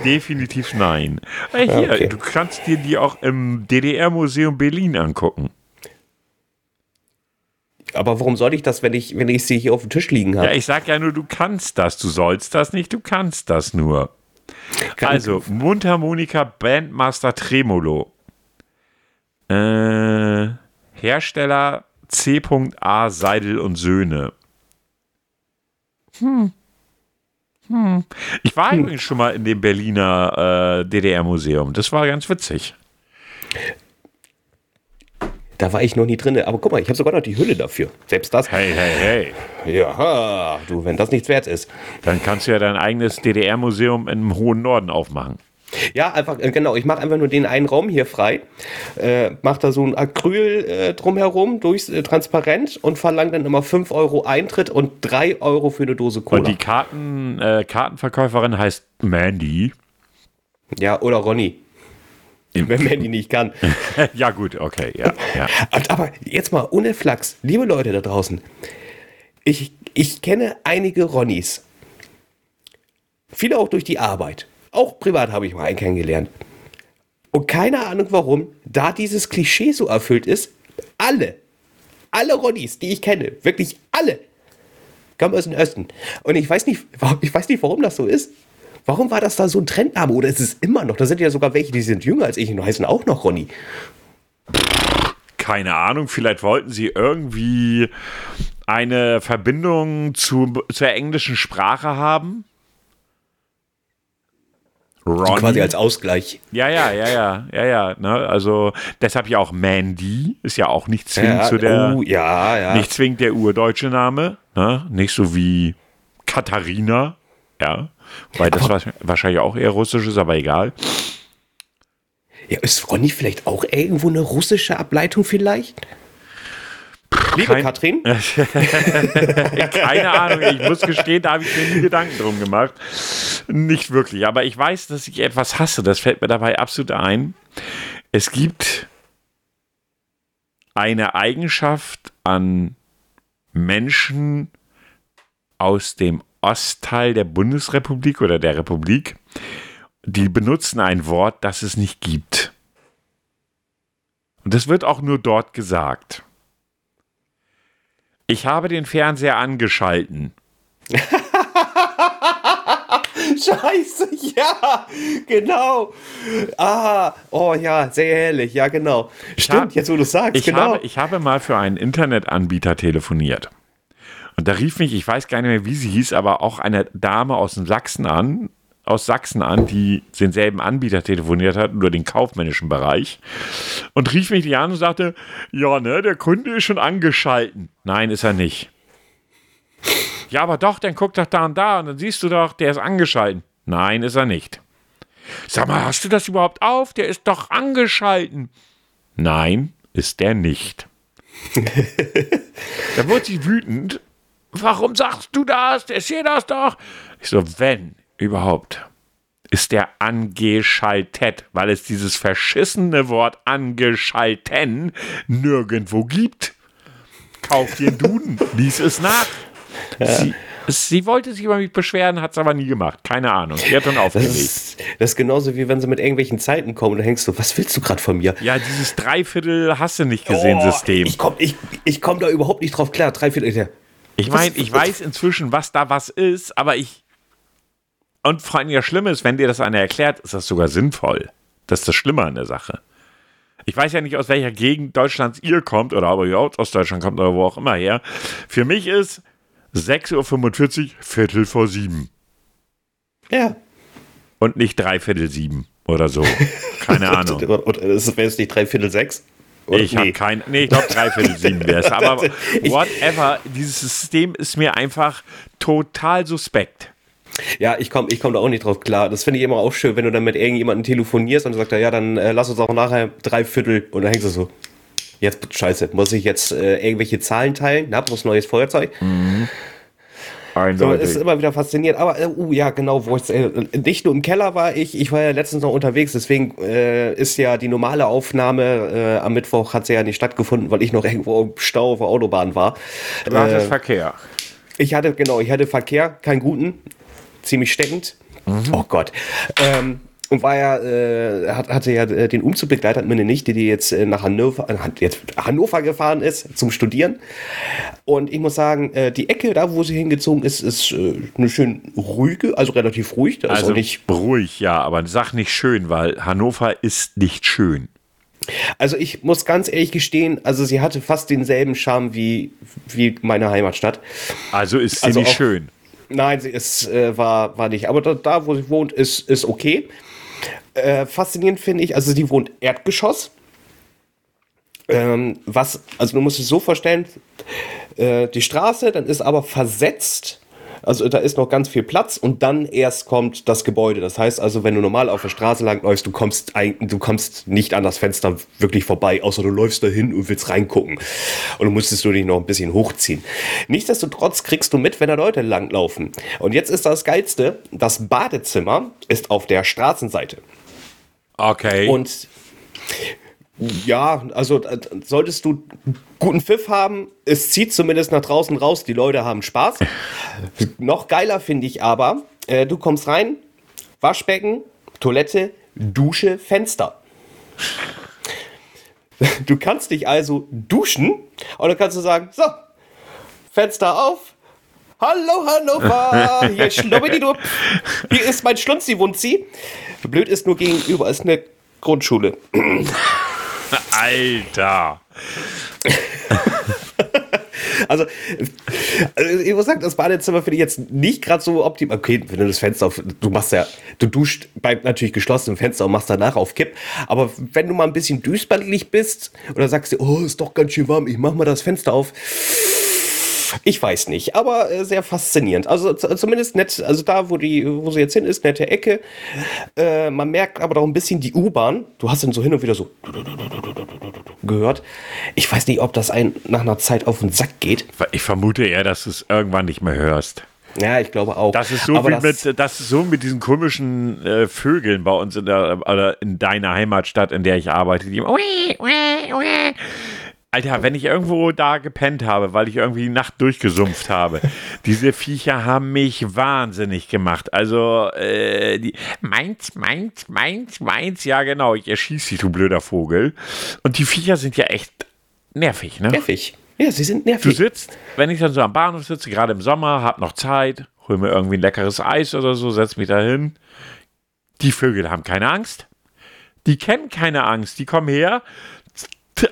definitiv nein. Äh, hier, Okay. du kannst dir die auch im DDR-Museum Berlin angucken. Aber warum soll ich das, wenn ich, wenn ich sie hier auf dem Tisch liegen habe? Ja, ich sag ja nur, du kannst das. Du sollst das nicht, du kannst das nur. Also, Mundharmonika Bandmaster Tremolo. Äh, Hersteller C.A. Seidel und Söhne. Hm. Hm. Ich war übrigens schon mal in dem Berliner äh, DDR-Museum. Das war ganz witzig. Da war ich noch nie drin. Aber guck mal, ich habe sogar noch die Hülle dafür. Selbst das. Hey, hey, hey. Ja, du, wenn das nichts wert ist. Dann kannst du ja dein eigenes DDR-Museum im hohen Norden aufmachen. Ja, einfach, äh, genau. Ich mache einfach nur den einen Raum hier frei, äh, mache da so ein Acryl äh, drumherum, durch, äh, transparent und verlange dann immer 5 Euro Eintritt und 3 Euro für eine Dose Cola. Und die Karten, äh, Kartenverkäuferin heißt Mandy. ja, oder Ronny. Wenn man die nicht kann. ja, gut, okay, ja. ja. Aber jetzt mal ohne Flachs, liebe Leute da draußen. Ich, ich kenne einige Ronnys. Viele auch durch die Arbeit. Auch privat habe ich mal einen kennengelernt. Und keine Ahnung warum, da dieses Klischee so erfüllt ist, alle, alle Ronnys, die ich kenne, wirklich alle, kommen aus dem Osten. Und ich weiß nicht, ich weiß nicht, warum das so ist. Warum war das da so ein Trendname? Oder ist es immer noch? Da sind ja sogar welche, die sind jünger als ich und heißen auch noch Ronny. Keine Ahnung, vielleicht wollten sie irgendwie eine Verbindung zu, zur englischen Sprache haben. Ronny. Quasi als Ausgleich. Ja, ja, ja, ja, ja, ja. Ne? Also deshalb ja auch Mandy ist ja auch nicht zwingend Ja, zu der, oh, ja, ja. nicht zwingend der urdeutsche Name, ne? Nicht so wie Katharina, ja. Weil das wa- wahrscheinlich auch eher russisch ist, aber egal. Ja, ist Ronny vielleicht auch irgendwo eine russische Ableitung vielleicht? Liebe Kein- Katrin, Keine Ahnung, ich muss gestehen, da habe ich mir nie Gedanken drum gemacht. Nicht wirklich, aber ich weiß, dass ich etwas hasse, das fällt mir dabei absolut ein. Es gibt eine Eigenschaft an Menschen aus dem Ostteil der Bundesrepublik oder der Republik, die benutzen ein Wort, das es nicht gibt. Und das wird auch nur dort gesagt. Ich habe den Fernseher angeschalten. Scheiße, ja, genau. Ah, oh ja, sehr herrlich, ja, genau. Stimmt, hab- jetzt wo du sagst, Ich, genau. habe, ich habe mal für einen Internetanbieter telefoniert. Und da rief mich, ich weiß gar nicht mehr, wie sie hieß, aber auch eine Dame aus dem Sachsen an, aus Sachsen an, die denselben Anbieter telefoniert hat, nur den kaufmännischen Bereich. Und rief mich die an und sagte, ja, ne, der Kunde ist schon angeschalten. Nein, ist er nicht. Ja, aber doch, dann guck doch da und da und dann siehst du doch, der ist angeschalten. Nein, ist er nicht. Sag mal, hast du das überhaupt auf? Der ist doch angeschalten. Nein, ist der nicht. da wurde sie wütend, warum sagst du das? Der sehe das doch. Ich so, wenn überhaupt, ist der angeschaltet, weil es dieses verschissene Wort angeschalten nirgendwo gibt. Kauf dir einen Duden, lies es nach. Ja. Sie, Sie wollte sich über mich beschweren, hat es aber nie gemacht. Keine Ahnung. Sie hat dann aufgelegt. Das ist, das ist genauso wie wenn sie mit irgendwelchen Zeiten kommen und dann denkst du, was willst du gerade von mir? Ja, dieses Dreiviertel hast du nicht gesehen, oh, System. Ich komme ich, ich komm da überhaupt nicht drauf klar. Dreiviertel. Ich meine, ich weiß inzwischen, was da was ist, aber ich. Und vor allem das Schlimme ist, wenn dir das einer erklärt, ist das sogar sinnvoll. Das ist das Schlimme an der Sache. Ich weiß ja nicht, aus welcher Gegend Deutschlands ihr kommt oder ob ihr aus Deutschland kommt oder wo auch immer her. Für mich ist 6.45 Uhr, Viertel vor sieben. Ja. Und nicht dreiviertel sieben oder so. Keine Ahnung. Und wäre es nicht dreiviertel sechs? Oder? Ich nee. habe kein, nee, ich glaube dreiviertel sieben wäre es. Aber whatever, dieses System ist mir einfach total suspekt. Ja, ich komme ich komm da auch nicht drauf klar. Das finde ich immer auch schön, wenn du dann mit irgendjemandem telefonierst und du sagst, ja, dann äh, lass uns auch nachher dreiviertel und dann hängst du so. Jetzt, scheiße, muss ich jetzt äh, irgendwelche Zahlen teilen? Na, bloß neues Feuerzeug? Mhm. So, ist immer wieder fasziniert. Aber, äh, uh, ja, genau, wo ich äh, nicht nur im Keller war ich, ich war ja letztens noch unterwegs, deswegen äh, ist ja die normale Aufnahme äh, am Mittwoch hat sie ja nicht stattgefunden, weil ich noch irgendwo im Stau auf der Autobahn war. Du hattest äh, Verkehr. Ich hatte, genau, ich hatte Verkehr, keinen guten, ziemlich steckend. Mhm. Oh Gott. Ähm, und war ja, äh, hat, hatte ja äh, den Umzug begleitet, meine Nichte, die jetzt äh, nach Hannover, äh, jetzt Hannover gefahren ist zum Studieren. Und ich muss sagen, die Ecke, da wo sie hingezogen ist, ist eine schön ruhige, also relativ ruhig. Da also nicht ruhig, ja, aber sag nicht schön, weil Hannover ist nicht schön. Also ich muss ganz ehrlich gestehen, also sie hatte fast denselben Charme wie, wie meine Heimatstadt. Also ist sie also nicht schön. Nein, sie ist, äh, war, war nicht. Aber da, da, wo sie wohnt, ist, ist okay. Äh, faszinierend finde ich, also sie wohnt Erdgeschoss. Ähm, was, also du musst es so vorstellen, äh, die Straße, dann ist aber versetzt also da ist noch ganz viel Platz und dann erst kommt das Gebäude. Das heißt also, wenn du normal auf der Straße langläufst, du kommst, du kommst nicht an das Fenster wirklich vorbei, außer du läufst dahin und willst reingucken. Und du musstest du dich noch ein bisschen hochziehen. Nichtsdestotrotz kriegst du mit, wenn da Leute langlaufen. Und jetzt ist das Geilste, das Badezimmer ist auf der Straßenseite. Okay. Und ja, also äh, solltest du guten Pfiff haben, es zieht zumindest nach draußen raus, die Leute haben Spaß. Noch geiler finde ich aber, äh, du kommst rein, Waschbecken, Toilette, Dusche, Fenster. Du kannst dich also duschen und dann kannst du sagen, so, Fenster auf, Hallo Hannover, hier Schnubbidi-Dupp. Hier ist mein Schlunzi-Wunzi. Blöd ist nur gegenüber, ist eine Grundschule. Alter. Also, also, ich muss sagen, das Badezimmer finde ich jetzt nicht gerade so optimal. Okay, wenn du das Fenster auf, du machst ja, du duscht bei natürlich geschlossenem Fenster und machst danach auf Kipp. Aber wenn du mal ein bisschen düsbandlich bist oder sagst dir, oh, ist doch ganz schön warm, ich mach mal das Fenster auf ich weiß nicht, aber äh, sehr faszinierend. Also zumindest nett, also da, wo, die, wo sie jetzt hin ist, nette Ecke. Äh, man merkt aber auch ein bisschen die U-Bahn. Du hast dann so hin und wieder so gehört. Ich weiß nicht, ob das ein nach einer Zeit auf den Sack geht. Ich vermute eher, dass du es irgendwann nicht mehr hörst. Ja, ich glaube auch. Das ist so, wie das, mit, das ist so mit diesen komischen äh, Vögeln bei uns in, der, oder in deiner Heimatstadt, in der ich arbeite. Die Alter, wenn ich irgendwo da gepennt habe, weil ich irgendwie die Nacht durchgesumpft habe, diese Viecher haben mich wahnsinnig gemacht. Also, äh, die, meins, meins, meins, meins, ja genau, ich erschieße dich, du blöder Vogel. Und die Viecher sind ja echt nervig, ne? Nervig. Ja, sie sind nervig. Du sitzt, wenn ich dann so am Bahnhof sitze, gerade im Sommer, hab noch Zeit, hol mir irgendwie ein leckeres Eis oder so, setz mich da hin. Die Vögel haben keine Angst. Die kennen keine Angst. Die kommen her,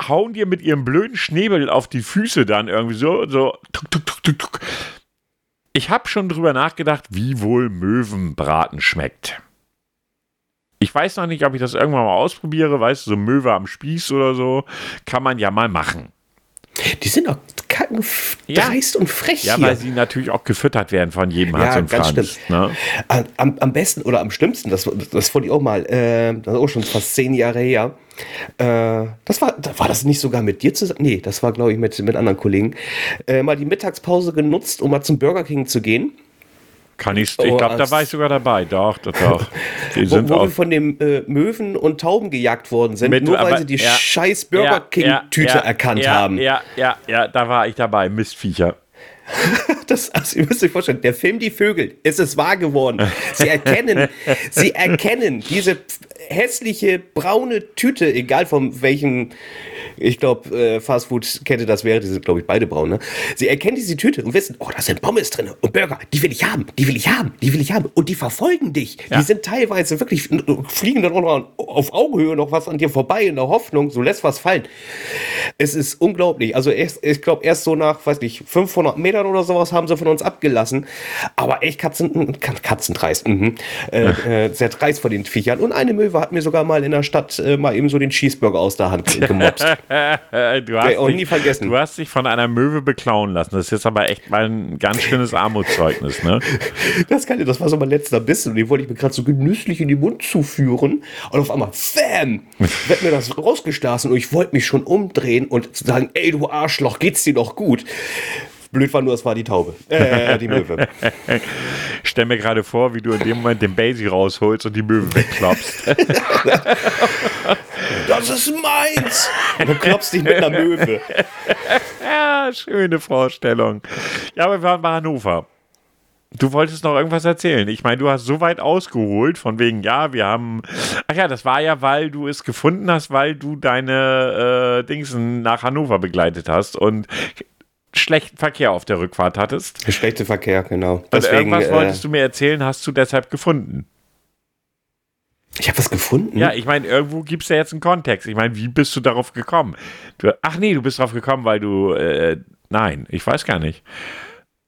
hauen dir mit ihrem blöden Schnäbel auf die Füße dann irgendwie so, so. Tuk, tuk, tuk, tuk, tuk. Ich habe schon drüber nachgedacht, wie wohl Möwenbraten schmeckt. Ich weiß noch nicht, ob ich das irgendwann mal ausprobiere, weißt du, so Möwe am Spieß oder so. Kann man ja mal machen. Die sind doch dreist ja. und frech. Ja, hier. weil sie natürlich auch gefüttert werden von jedem Hans ja, und ganz Franz. Ne? Am, am, besten oder am schlimmsten, das, das wollte ich auch mal, äh, das ist auch schon fast zehn Jahre her, äh, das war, war das nicht sogar mit dir zusammen? Nee, das war, glaube ich, mit, mit anderen Kollegen. Äh, mal die Mittagspause genutzt, um mal zum Burger King zu gehen. Kann ich, ich glaube, da war ich sogar dabei. Doch, doch, doch. Die wo, wo wir von den äh, Möwen und Tauben gejagt worden sind, Mit- nur weil aber- sie die ja, scheiß Burger King-Tüte erkannt ja, haben. Ja, ja, ja, da war ich dabei. Mistviecher. Das, also ihr müsst euch vorstellen, der Film Die Vögel, es ist wahr geworden. Sie erkennen, sie erkennen diese hässliche braune Tüte, egal von welchem, ich glaube, äh, Fastfood-Kette das wäre, die sind, glaube ich, beide braun, ne? Sie erkennen diese Tüte und wissen, oh, da sind Pommes drin und Burger, die will ich haben, die will ich haben, die will ich haben. Und die verfolgen dich. Ja. Die sind teilweise wirklich, fliegen dann auch noch auf Augenhöhe noch was an dir vorbei in der Hoffnung, so lässt was fallen. Es ist unglaublich. Also erst, ich glaube, erst so nach, weiß nicht, 500 Metern oder sowas haben sie von uns abgelassen. Aber echt Katzen, Katzendreist. Mhm. Äh, äh, sehr dreist von den Viechern. Und eine Möwe hat mir sogar mal in der Stadt äh, mal eben so den Cheeseburger aus der Hand gemobst. du, hast dich, nie vergessen. du hast dich von einer Möwe beklauen lassen. Das ist jetzt aber echt mal ein ganz schönes Armutszeugnis, ne? Das Geile, das war so mein letzter Bissen und den wollte ich mir gerade so genüsslich in den Mund zuführen. Und auf einmal, bam, wird mir das rausgestoßen und ich wollte mich schon umdrehen und sagen, ey du Arschloch, geht's dir doch gut? Blöd war nur, es war die Taube. Äh, die Möwe. Stell mir gerade vor, wie du in dem Moment den Basie rausholst und die Möwe wegklopfst. Das ist meins! Und du klopfst dich mit einer Möwe. ja, schöne Vorstellung. Ja, aber wir waren bei Hannover. Du wolltest noch irgendwas erzählen. Ich meine, du hast so weit ausgeholt, von wegen, ja, wir haben. Ach ja, das war ja, weil du es gefunden hast, weil du deine äh, Dingsen nach Hannover begleitet hast und schlechten Verkehr auf der Rückfahrt hattest. Schlechte Verkehr, genau. Und Deswegen, irgendwas äh, wolltest du mir erzählen, hast du deshalb gefunden. ich habe was gefunden. Ja, ich meine, irgendwo gibt es ja jetzt einen Kontext. Ich meine, wie bist du darauf gekommen? Du, ach nee, du bist darauf gekommen, weil du. Äh, nein, ich weiß gar nicht.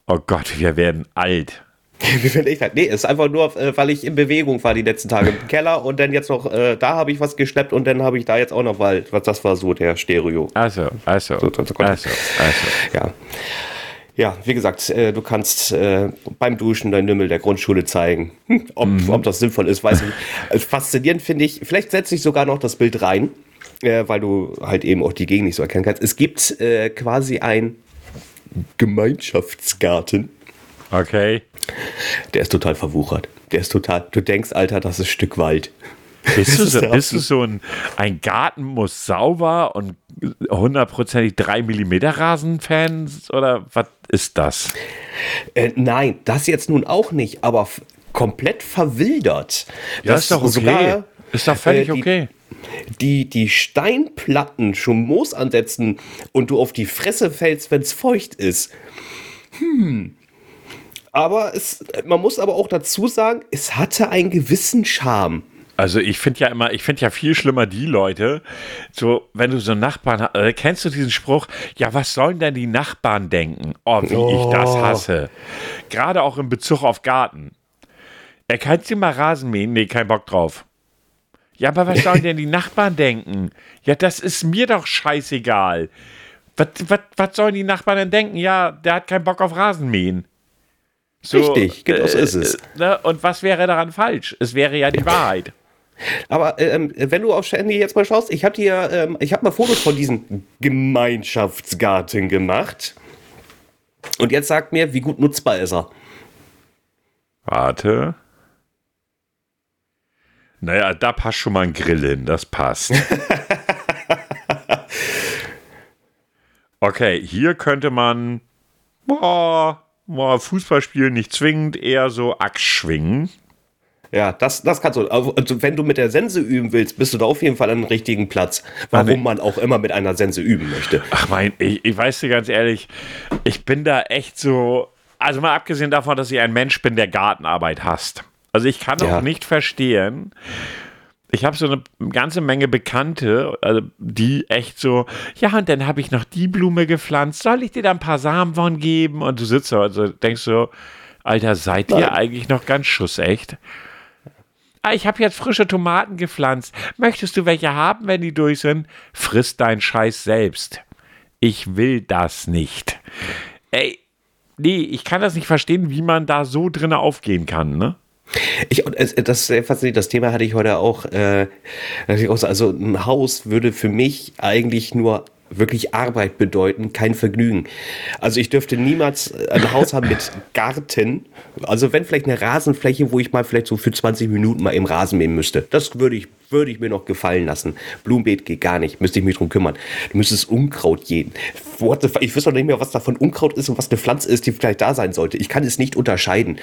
Oh Gott, wir werden alt. Wir werden echt halt. Nee, es ist einfach nur, äh, weil ich in Bewegung war die letzten Tage im Keller und dann jetzt noch, äh, da habe ich was geschleppt und dann habe ich da jetzt auch noch, weil, was das war so der Stereo. Also, also, So, so, so, also, also. Ja. Ja, wie gesagt, äh, du kannst äh, beim Duschen dein Nümmel der Grundschule zeigen. Hm, ob, ob das sinnvoll ist, weiß ich nicht. Äh, Faszinierend finde ich, vielleicht setze ich sogar noch das Bild rein, äh, weil du halt eben auch die Gegend nicht so erkennen kannst. Es gibt quasi ein Gemeinschaftsgarten. Okay. Der ist total verwuchert. Der ist total, du denkst, Alter, das ist ein Stück Wald. Bist du, ist so, bist du so ein, ein Garten muss sauber und hundertprozentig 3 mm Rasen-Fan oder was ist das? Äh, nein, das jetzt nun auch nicht, aber komplett verwildert. Ja, Das ist doch okay. sogar, ist doch völlig äh, die- okay. Die, die Steinplatten schon Moos ansetzen und du auf die Fresse fällst, wenn es feucht ist. Hm. Aber es, man muss aber auch dazu sagen, es hatte einen gewissen Charme. Also ich finde ja immer, ich finde ja viel schlimmer die Leute, so wenn du so einen Nachbarn hast, äh, kennst du diesen Spruch, ja was sollen denn die Nachbarn denken? Oh, wie ich das Oh. hasse. Gerade auch in Bezug auf Garten. Er kannst du mal Rasen mähen? Nee, kein Bock drauf. Ja, aber was sollen denn die Nachbarn denken? Ja, das ist mir doch scheißegal. Was, was, was sollen die Nachbarn denn denken? Ja, der hat keinen Bock auf Rasenmähen. So, Richtig, genau so ist es. Äh, ne? Und was wäre daran falsch? Es wäre ja die Wahrheit. Aber ähm, wenn du aufs Handy jetzt mal schaust, ich habe dir, ähm, ich habe mal Fotos von diesem Gemeinschaftsgarten gemacht. Und jetzt sagt mir, wie gut nutzbar ist er. Warte. Naja, da passt schon mal ein Grill hin, das passt. okay, hier könnte man boah, boah, Fußball spielen nicht zwingend, eher so Axt schwingen. Ja, das, das kannst du. Also, also, wenn du mit der Sense üben willst, bist du da auf jeden Fall an dem richtigen Platz. Warum nee. man auch immer mit einer Sense üben möchte. Ach mein, ich, ich weiß dir ganz ehrlich, ich bin da echt so, also mal abgesehen davon, dass ich ein Mensch bin, der Gartenarbeit hasst. Also ich kann Ja. auch nicht verstehen, ich habe so eine ganze Menge Bekannte, also die echt so, ja, und dann habe ich noch die Blume gepflanzt, soll ich dir da ein paar Samen von geben? Und du sitzt so, also denkst so, Alter, seid ihr Nein. eigentlich noch ganz schussecht? Ah, ich habe jetzt frische Tomaten gepflanzt. Möchtest du welche haben, wenn die durch sind? Friss deinen Scheiß selbst. Ich will das nicht. Ey, nee, ich kann das nicht verstehen, wie man da so drinne aufgehen kann, ne? Ich, das ist sehr faszinierend. Das Thema hatte ich heute auch. Äh, also ein Haus würde für mich eigentlich nur wirklich Arbeit bedeuten, kein Vergnügen. Also ich dürfte niemals ein Haus haben mit Garten. Also wenn vielleicht eine Rasenfläche, wo ich mal vielleicht so für 20 Minuten mal im Rasen mähen müsste. Das würde ich würde ich mir noch gefallen lassen. Blumenbeet geht gar nicht, müsste ich mich drum kümmern. Du müsstest Unkraut jäten. Ich wüsste doch nicht mehr, was davon Unkraut ist und was eine Pflanze ist, die vielleicht da sein sollte. Ich kann es nicht unterscheiden.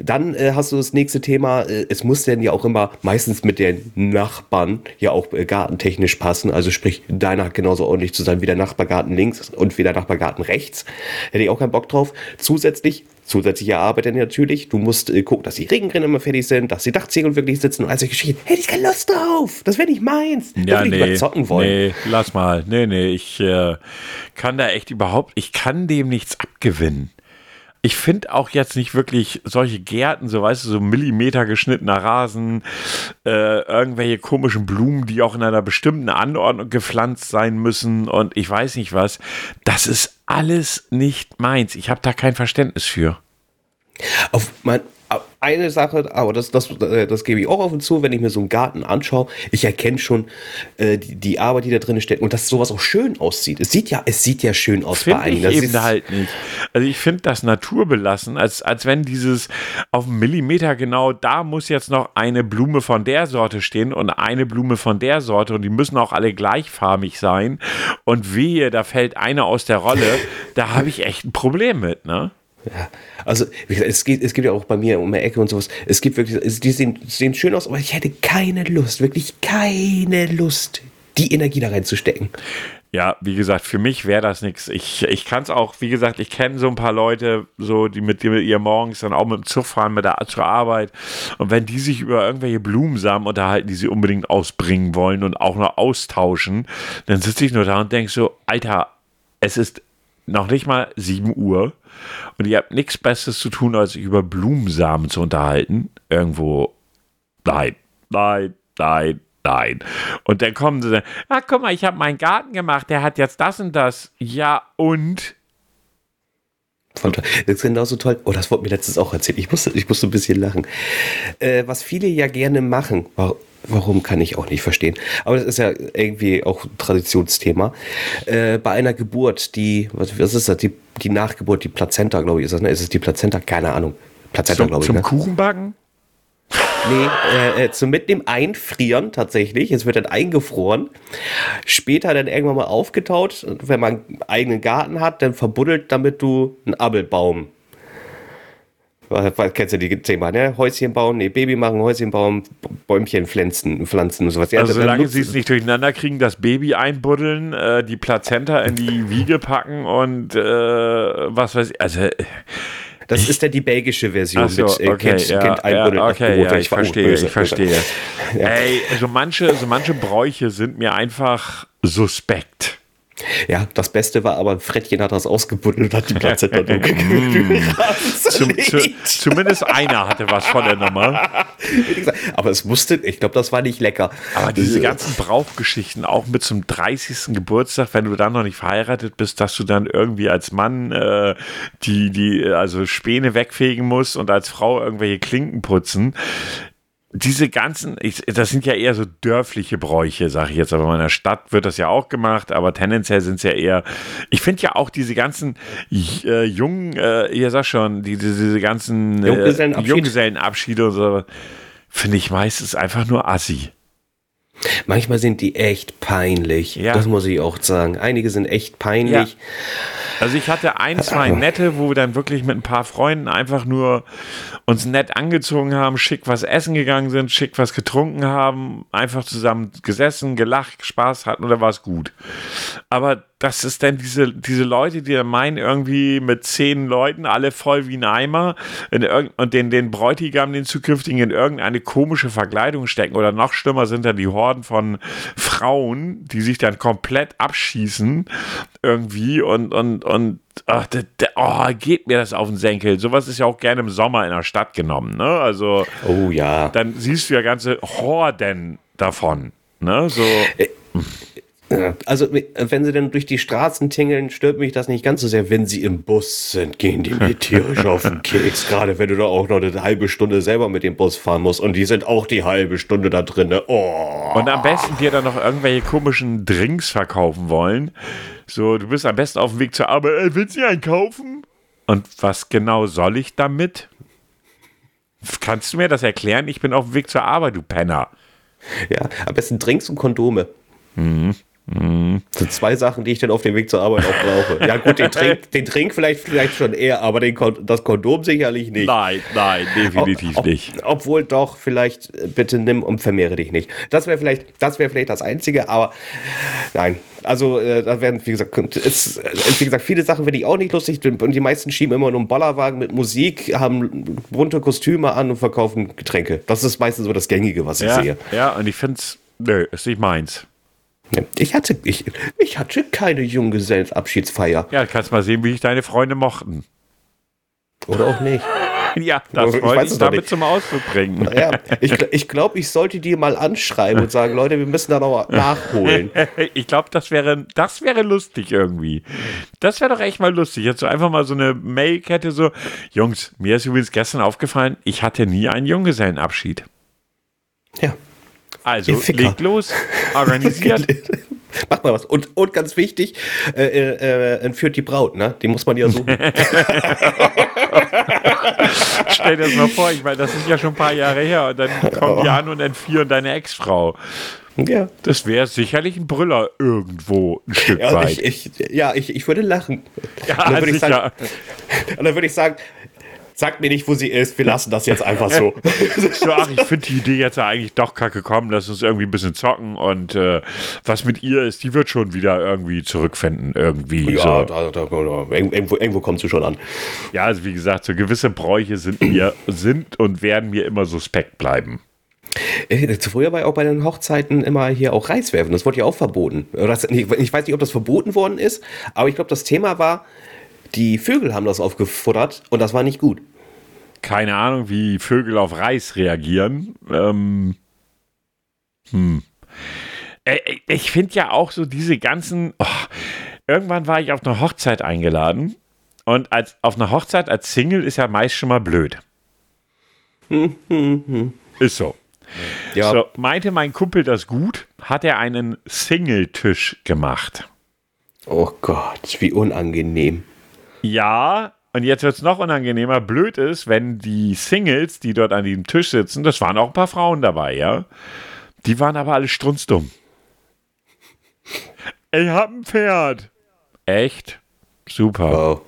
Dann äh, hast du das nächste Thema. Äh, es muss denn ja auch immer meistens mit den Nachbarn ja auch äh, gartentechnisch passen. Also sprich, deiner hat genauso ordentlich zu sein wie der Nachbargarten links und wie der Nachbargarten rechts. Hätte ich auch keinen Bock drauf. Zusätzlich zusätzliche Arbeit dann natürlich. Du musst äh, gucken, dass die Regenrinnen immer fertig sind, dass die Dachziegel wirklich sitzen und all solche Geschichten. Hätte ich keine Lust drauf. Das wäre nicht meins. Ja, da nee, ich zocken wollen. Nee, lass mal. Nee, nee, ich äh, kann da echt überhaupt, ich kann dem nichts abgewinnen. Ich finde auch jetzt nicht wirklich solche Gärten, so weißt du, so Millimeter geschnittener Rasen, äh, irgendwelche komischen Blumen, die auch in einer bestimmten Anordnung gepflanzt sein müssen und ich weiß nicht was. Das ist alles nicht meins. Ich habe da kein Verständnis für. Auf mein, eine Sache, aber das, das, äh, das gebe ich auch auf und zu, wenn ich mir so einen Garten anschaue. Ich erkenne schon äh, die, die, Arbeit, die da drin steckt und dass sowas auch schön aussieht. Es sieht ja, es sieht ja schön aus find bei einigen. Ich eben halt nicht. Also ich finde das naturbelassen, als, als wenn dieses auf einen Millimeter genau, da muss jetzt noch eine Blume von der Sorte stehen und eine Blume von der Sorte und die müssen auch alle gleichfarbig sein. Und wehe, da fällt eine aus der Rolle, da habe ich echt ein Problem mit, ne? Ja, also wie gesagt, es, geht, es gibt ja auch bei mir um die Ecke und sowas. Es gibt wirklich, die sehen, sehen schön aus, aber ich hätte keine Lust, wirklich keine Lust, die Energie da reinzustecken. Ja, wie gesagt, für mich wäre das nichts. Ich, ich kann es auch, wie gesagt, ich kenne so ein paar Leute, so die mit, die mit ihr morgens dann auch mit dem Zug fahren mit der zur Arbeit. Und wenn die sich über irgendwelche Blumensamen unterhalten, die sie unbedingt ausbringen wollen und auch noch austauschen, dann sitze ich nur da und denke so, Alter, es ist noch nicht mal 7 Uhr und ihr habt nichts Besseres zu tun, als sich über Blumensamen zu unterhalten. Irgendwo, nein, nein, nein, nein. Und dann kommen sie, ah, guck mal, ich habe meinen Garten gemacht, der hat jetzt das und das. Ja, und? Das ist genauso toll. Oh, das wurde mir letztens auch erzählt. Ich musste, ich musste ein bisschen lachen. Äh, was viele ja gerne machen, Warum kann ich auch nicht verstehen. Aber das ist ja irgendwie auch ein Traditionsthema. Äh, bei einer Geburt, die, was, was ist das? Die, die Nachgeburt, die Plazenta, glaube ich, ist das, ne? Ist es die Plazenta? Keine Ahnung. Plazenta, glaube ich. Zum ne? Kuchenbacken? Nee, äh, äh, zum Mitnehmen einfrieren tatsächlich. Es wird dann eingefroren. Später dann irgendwann mal aufgetaut. Wenn man einen eigenen Garten hat, dann verbuddelt, damit du einen Abelbaum kennst du die Thema, ne? Häuschen bauen, nee, Baby machen, Häuschen bauen, Bäumchen pflanzen, pflanzen und sowas. Ja, also solange sie es nicht durcheinander kriegen, das Baby einbuddeln, äh, die Plazenta in die Wiege packen und äh, was weiß ich, also das ich, ist ja die belgische Version so, mit äh, okay, kind, ja, kind einbuddeln. Ja, okay, ja, ich, verstehe, ich verstehe. Ja. Ey, also manche, so manche Bräuche sind mir einfach suspekt. Ja, das Beste war aber, Frettchen hat das ausgebuddelt und hat die Plazenta Zum, zu, Zumindest einer hatte was von der Nummer. aber es musste, ich glaube, das war nicht lecker. Aber diese ganzen Brauchgeschichten, auch mit zum 30. Geburtstag, wenn du dann noch nicht verheiratet bist, dass du dann irgendwie als Mann äh, die, die, also Späne wegfegen musst und als Frau irgendwelche Klinken putzen diese ganzen, ich, das sind ja eher so dörfliche Bräuche, sage ich jetzt, aber in der Stadt wird das ja auch gemacht, aber tendenziell sind es ja eher, ich finde ja auch diese ganzen äh, jungen, äh, ihr sagt schon, die, diese, diese ganzen äh, Junggesellenabschiede. Junggesellenabschiede und so, finde ich meistens einfach nur assi. Manchmal sind die echt peinlich. Ja. Das muss ich auch sagen. Einige sind echt peinlich. Ja. Also ich hatte ein, zwei nette, wo wir dann wirklich mit ein paar Freunden einfach nur uns nett angezogen haben, schick was essen gegangen sind, schick was getrunken haben, einfach zusammen gesessen, gelacht, Spaß hatten oder war es gut. Aber das ist dann diese, diese Leute, die meinen, irgendwie mit zehn Leuten, alle voll wie ein Eimer, und den, den Bräutigam, den zukünftigen, in irgendeine komische Verkleidung stecken. Oder noch schlimmer sind dann die Horden von Frauen, die sich dann komplett abschießen irgendwie und, und, und ach, de, de, oh, geht mir das auf den Senkel. Sowas ist ja auch gerne im Sommer in der Stadt genommen. Ne? Also, oh ja. Dann siehst du ja ganze Horden davon. Ne? So. Äh, Ja, also, wenn sie dann durch die Straßen tingeln, stört mich das nicht ganz so sehr. Wenn sie im Bus sind, gehen die mir tierisch auf den Keks. Gerade wenn du da auch noch eine halbe Stunde selber mit dem Bus fahren musst. Und die sind auch die halbe Stunde da drin. Oh. Und am besten dir dann noch irgendwelche komischen Drinks verkaufen wollen. So, du bist am besten auf dem Weg zur Arbeit. Ey, willst du einen kaufen? Und was genau soll ich damit? Kannst du mir das erklären? Ich bin auf dem Weg zur Arbeit, du Penner. Ja, am besten Drinks und Kondome. Mhm. Mhm. Das sind zwei Sachen, die ich dann auf dem Weg zur Arbeit auch brauche. Ja, gut, den Trink, den Trink vielleicht, vielleicht schon eher, aber den, das Kondom sicherlich nicht. Nein, nein, definitiv ob, ob, nicht. Obwohl doch, vielleicht äh, bitte nimm und vermehre dich nicht. Das wäre vielleicht, das wäre vielleicht das Einzige, aber nein. Also, äh, da werden, wie gesagt, es, äh, wie gesagt, viele Sachen finde ich auch nicht lustig. Und die meisten schieben immer nur einen Bollerwagen mit Musik, haben bunte Kostüme an und verkaufen Getränke. Das ist meistens so das Gängige, was ich ja, sehe. Ja, und ich finde es, nö, ist nicht meins. Ich hatte, ich, ich hatte keine Junggesellenabschiedsfeier. Ja, kannst mal sehen, wie ich deine Freunde mochten. Oder auch nicht. Ja, das ich wollte ich damit nicht. zum Ausdruck bringen. Ja, ich, ich glaube, ich sollte die mal anschreiben und sagen, Leute, wir müssen da noch nachholen. ich glaube, das wäre, das wäre lustig irgendwie. Das wäre doch echt mal lustig. Jetzt so einfach mal so eine Mailkette so, Jungs, mir ist übrigens gestern aufgefallen, ich hatte nie einen Junggesellenabschied. Ja. Also, legt los, organisiert. Macht mal was. Und, und ganz wichtig, äh, äh, entführt die Braut, ne? Die muss man ja suchen. Stell dir das mal vor, ich meine, das ist ja schon ein paar Jahre her und dann kommen die an und entführen deine Ex-Frau. Ja. Das wäre sicherlich ein Brüller irgendwo ein Stück ja, weit. Ich, ich, ja, ich, ich würde lachen. Ja, und dann würde ich sagen, und dann würde ich sagen, Sagt mir nicht, wo sie ist. Wir lassen das jetzt einfach so. so ach, ich finde die Idee jetzt eigentlich doch kacke kommen. Lass uns irgendwie ein bisschen zocken. Und äh, was mit ihr ist, die wird schon wieder irgendwie zurückfinden. Irgendwie. Ja, so. da, da, da, irgendwo, irgendwo kommst du schon an. Ja, also wie gesagt, so gewisse Bräuche sind mir, sind und werden mir immer suspekt bleiben. Äh, früher war ja auch bei den Hochzeiten immer hier auch Reis werfen. Das wurde ja auch verboten. Ich weiß nicht, ob das verboten worden ist, aber ich glaube, das Thema war, die Vögel haben das aufgefuttert und das war nicht gut. Keine Ahnung, wie Vögel auf Reis reagieren. Ähm, hm. Äh, äh, ich finde ja auch so diese ganzen. Oh, irgendwann war ich auf einer Hochzeit eingeladen und als, auf einer Hochzeit als Single ist ja meist schon mal blöd. ist so. Ja. So, meinte mein Kumpel das gut, hat er einen Single-Tisch gemacht. Oh Gott, wie unangenehm. Ja, und jetzt wird es noch unangenehmer. Blöd ist, wenn die Singles, die dort an dem Tisch sitzen, das waren auch ein paar Frauen dabei, ja. Die waren aber alle strunzdumm. Ich hab ein Pferd. Echt? Super. Wow.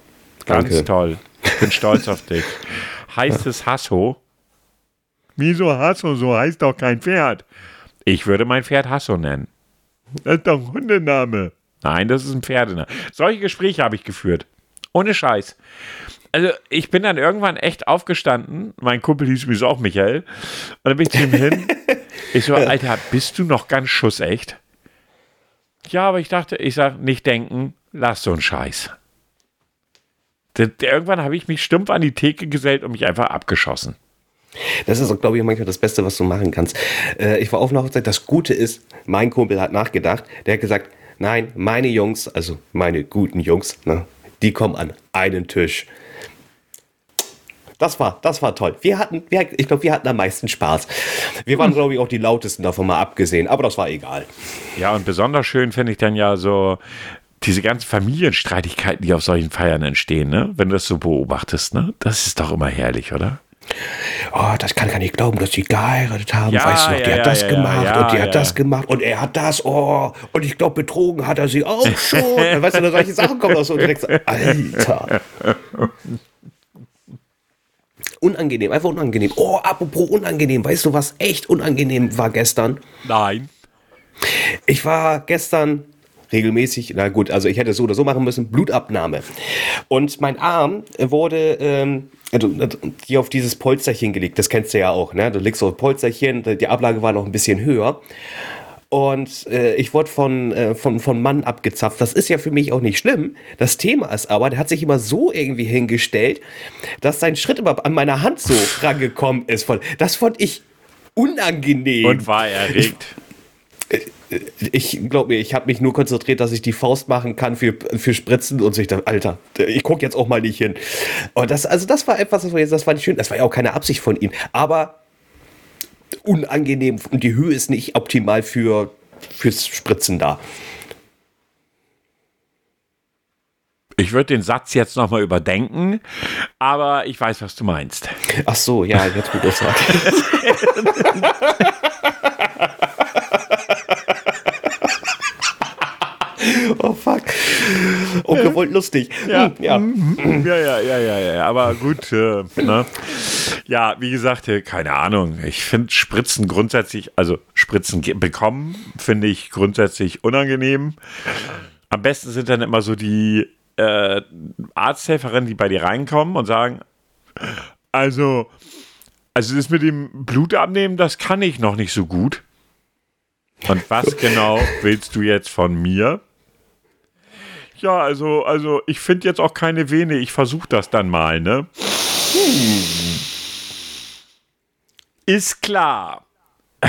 Ganz Danke. toll. Ich bin stolz auf dich. Heißt es Hasso? Wieso Hasso? So heißt doch kein Pferd. Ich würde mein Pferd Hasso nennen. Das ist doch ein Hundename. Nein, das ist ein Pferdename. Solche Gespräche habe ich geführt. Ohne Scheiß. Also ich bin dann irgendwann echt aufgestanden. Mein Kumpel hieß übrigens auch Michael. Und dann bin ich zu ihm hin. Ich so, Alter, bist du noch ganz schussecht? Ja, aber ich dachte, ich sag, nicht denken, lass so einen Scheiß. irgendwann habe ich mich stumpf an die Theke gesellt und mich einfach abgeschossen. Das ist, glaube ich, manchmal das Beste, was du machen kannst. Äh, ich war auf einer Hochzeit. Das Gute ist, mein Kumpel hat nachgedacht. Der hat gesagt, nein, meine Jungs, also meine guten Jungs, ne, die kommen an einen Tisch. Das war, das war toll. Wir hatten, wir, ich glaube, wir hatten am meisten Spaß. Wir waren, glaube ich, auch die lautesten davon mal abgesehen, aber das war egal. Ja, und besonders schön finde ich dann ja so diese ganzen Familienstreitigkeiten, die auf solchen Feiern entstehen, ne? Wenn du das so beobachtest, ne? Das ist doch immer herrlich, oder? Oh, das kann ich gar nicht glauben, dass die geheiratet haben. Ja, weißt du noch, die ja, hat das ja, gemacht und die hat das gemacht und er hat das, oh, und ich glaube, betrogen hat er sie auch schon. weißt du, solche Sachen kommen aus so direkt. Alter. Unangenehm, einfach unangenehm. Oh, apropos unangenehm, weißt du, was echt unangenehm war gestern? Nein. Ich war gestern regelmäßig, na gut, also ich hätte es so oder so machen müssen, Blutabnahme. Und mein Arm wurde ähm, also, hier auf dieses Polsterchen gelegt, das kennst du ja auch, ne? Du legst so ein Polsterchen, die Ablage war noch ein bisschen höher. Und äh, ich wurde von, äh, von, von Mann abgezapft. Das ist ja für mich auch nicht schlimm. Das Thema ist aber, der hat sich immer so irgendwie hingestellt, dass sein Schritt immer an meiner Hand so rangekommen ist. Das fand ich unangenehm. Und war erregt. Ich glaube mir, ich habe mich nur konzentriert, dass ich die Faust machen kann für, für Spritzen und sich dann, Alter, ich gucke jetzt auch mal nicht hin. Und das, also das war etwas, das war, das war nicht schön. Das war ja auch keine Absicht von ihm. Aber unangenehm und die Höhe ist nicht optimal für, fürs Spritzen da. Ich würde den Satz jetzt nochmal überdenken, aber ich weiß, was du meinst. Ach so, ja, jetzt wo du das sagst. oh fuck. Ungewollt lustig. Ja, hm, ja. ja, ja, ja, ja, ja. Aber gut, äh, ne? Ja, wie gesagt, keine Ahnung. Ich finde Spritzen grundsätzlich, also Spritzen bekommen, finde ich grundsätzlich unangenehm. Am besten sind dann immer so die äh, Arzthelferinnen, die bei dir reinkommen und sagen, also, also das mit dem Blut abnehmen, das kann ich noch nicht so gut. Und was genau willst du jetzt von mir? Ja, also, also ich finde jetzt auch keine Vene. Ich versuche das dann mal, ne? Hm. Ist klar.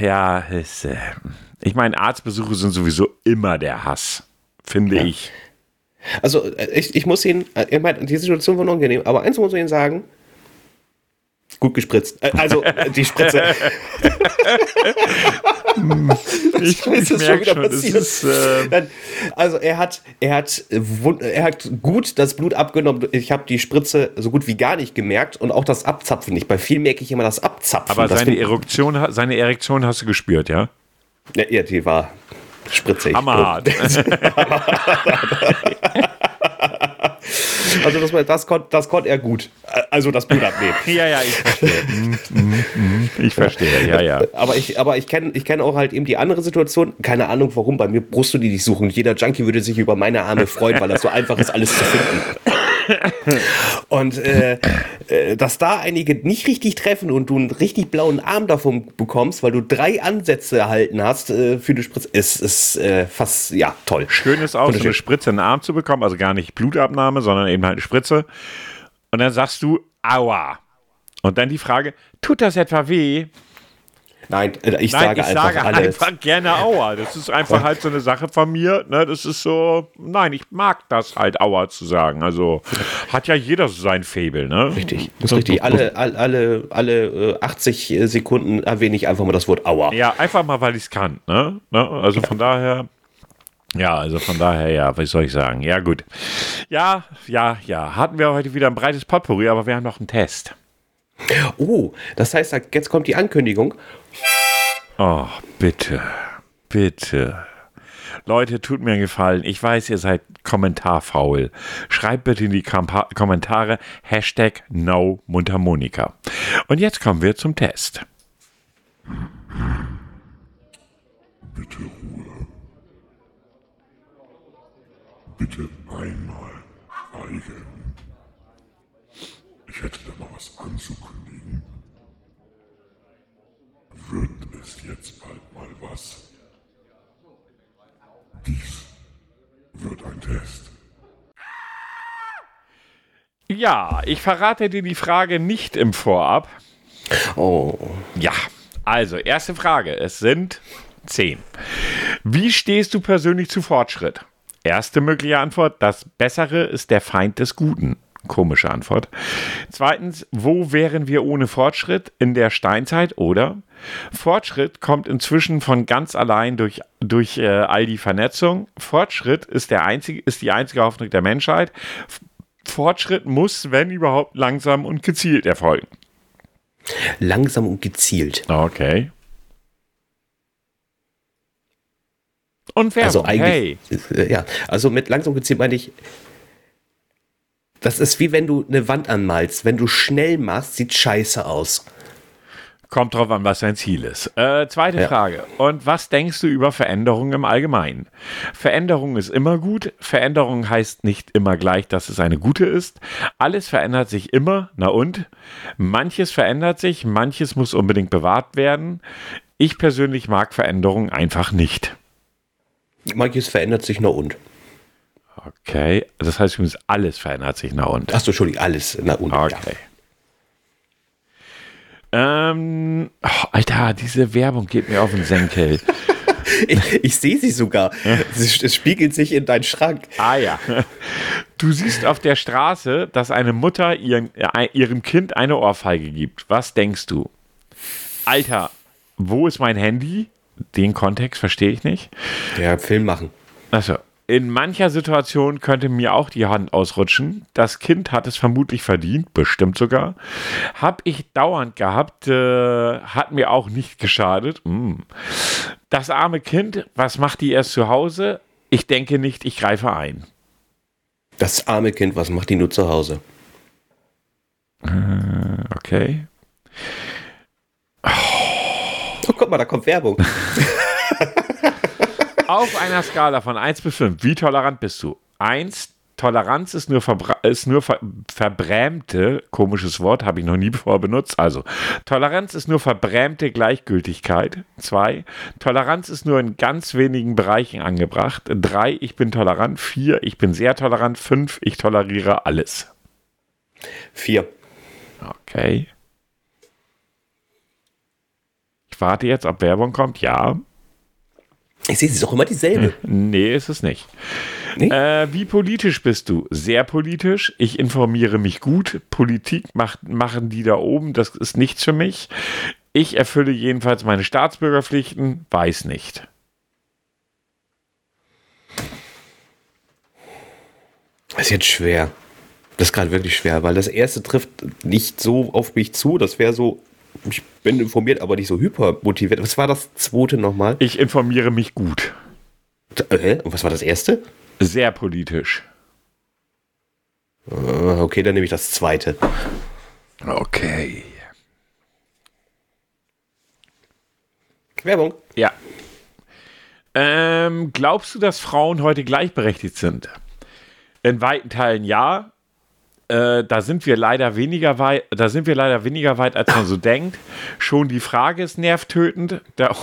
Ja, ist, äh, ich meine, Arztbesuche sind sowieso immer der Hass, finde ja. ich. Also, äh, ich, ich muss Ihnen, äh, ich meine, die Situation war unangenehm, aber eins muss ich Ihnen sagen, gut gespritzt. Äh, also die Spritze. ich, ich merke schon, das ist, äh also er hat, er hat, er hat gut das Blut abgenommen. Ich habe die Spritze so gut wie gar nicht gemerkt und auch das Abzapfen nicht. Bei vielen merke ich immer das Abzapfen. Aber seine Erektion, seine Erektion hast du gespürt, ja? Ja, die war spritzig. Hammerhart. Also das, das, konnte, das konnte er gut. Also das Blut abnehmen. ja, ja, ich verstehe. Ich verstehe, ja, ja. Aber ich, aber ich kenne ich kenn auch halt eben die andere Situation. Keine Ahnung warum. Bei mir brust du die nicht suchen. Jeder Junkie würde sich über meine Arme freuen, weil das so einfach ist, alles zu finden. und äh, äh, dass da einige nicht richtig treffen und du einen richtig blauen Arm davon bekommst, weil du drei Ansätze erhalten hast äh, für die Spritze, ist, ist äh, fast, ja, toll. Schön ist auch, so eine Spritze in den Arm zu bekommen, also gar nicht Blutabnahme, sondern eben halt eine Spritze. Und dann sagst du, aua. Und dann die Frage, tut das etwa weh? Nein, äh, ich Nein, sage, ich einfach, sage einfach gerne Aua. Das ist einfach halt so eine Sache von mir. Ne? Das ist so, nein, ich mag das halt Aua zu sagen. Also hat ja jeder so sein Fable. Ne? Richtig, das ist richtig. Alle, alle, alle 80 äh, Sekunden erwähne ich einfach mal das Wort Aua. Ja, einfach mal, weil ich es kann. Ne? ne? Also ja. von daher. Ja, also von daher, ja, was soll ich sagen? Ja, gut. Ja, ja, ja. Hatten wir heute wieder ein breites Potpourri, aber wir haben noch einen Test. Oh, das heißt, jetzt kommt die Ankündigung. Oh, bitte, bitte. Leute, tut mir einen Gefallen. Ich weiß, ihr seid kommentarfaul. Schreibt bitte in die Kampa Kommentare Hashtag NoMundharmonika. Und jetzt kommen wir zum Test. Bitte Ruhe. Bitte einmal schweigen. Ich hätte da anzukündigen. Wird es jetzt bald mal was? Dies wird ein Test. Ja, ich verrate dir die Frage nicht im Vorab. Oh. Ja, also, erste Frage. Es sind zehn. Wie stehst du persönlich zu Fortschritt? Erste mögliche Antwort: Das Bessere ist der Feind des Guten. Komische Antwort. Zweitens, wo wären wir ohne Fortschritt? In der Steinzeit oder? Fortschritt kommt inzwischen von ganz allein durch, durch äh, all die Vernetzung. Fortschritt ist, der einzige, ist die einzige Hoffnung der Menschheit. Fortschritt muss, wenn überhaupt, langsam und gezielt erfolgen. Langsam und gezielt. Okay. Und Werbung. Also eigentlich, hey. ja, also mit langsam und gezielt meine ich, das ist wie wenn du eine Wand anmalst. Wenn du schnell machst, sieht scheiße aus. Kommt drauf an, was dein Ziel ist. Äh, zweite ja. Frage. Und was denkst du über Veränderungen im Allgemeinen? Veränderung ist immer gut. Veränderung heißt nicht immer gleich, dass es eine gute ist. Alles verändert sich immer. Na und? Manches verändert sich, manches muss unbedingt bewahrt werden. Ich persönlich mag Veränderungen einfach nicht. Manches verändert sich, na und? Okay, das heißt übrigens, alles verändert sich nach unten. Achso, Entschuldigung, alles nach unten. Okay. Ähm, oh, Alter, diese Werbung geht mir auf den Senkel. Ich, ich sehe sie sogar. Es, es spiegelt sich in deinen Schrank. Ah ja. Du siehst auf der Straße, dass eine Mutter ihren, äh, ihrem Kind eine Ohrfeige gibt. Was denkst du? Alter, wo ist mein Handy? Den Kontext verstehe ich nicht. Ja, Film machen. Also, in mancher Situation könnte mir auch die Hand ausrutschen. Das Kind hat es vermutlich verdient, bestimmt sogar. Hab ich dauernd gehabt, äh, hat mir auch nicht geschadet. Mm. Das arme Kind, was macht die erst zu Hause? Ich denke nicht, ich greife ein. Das arme Kind, was macht die nur zu Hause? Okay. Oh, guck mal, da kommt Werbung. Auf einer Skala von 1 bis 5, wie tolerant bist du? 1, Toleranz ist nur, verbra- ist nur ver verbrämte, komisches Wort, habe ich noch nie bevor benutzt. Also, Toleranz ist nur verbrämte Gleichgültigkeit. 2, Toleranz ist nur in ganz wenigen Bereichen angebracht. 3, ich bin tolerant. 4, ich bin sehr tolerant. 5, ich toleriere alles. Vier. Okay. Ich warte jetzt, ob Werbung kommt. Ja. Ich sehe, sie ist auch immer dieselbe. Nee, ist es nicht. Nee? Äh, wie politisch bist du? Sehr politisch. Ich informiere mich gut. Politik macht, machen die da oben. Das ist nichts für mich. Ich erfülle jedenfalls meine Staatsbürgerpflichten. Weiß nicht. Das ist jetzt schwer. Das ist gerade wirklich schwer, weil das erste trifft nicht so auf mich zu. Das wäre so, ich bin informiert, aber nicht so hypermotiviert. Was war das zweite nochmal? Ich informiere mich gut. Äh, und was war das erste? Sehr politisch. Äh, Okay, dann nehme ich das zweite. Okay. Werbung. Ja. Ähm, glaubst du, dass Frauen heute gleichberechtigt sind? In weiten Teilen ja. Äh, da sind wir leider weniger weit, da sind wir leider weniger weit, als man so denkt. Schon die Frage ist nervtötend. Da,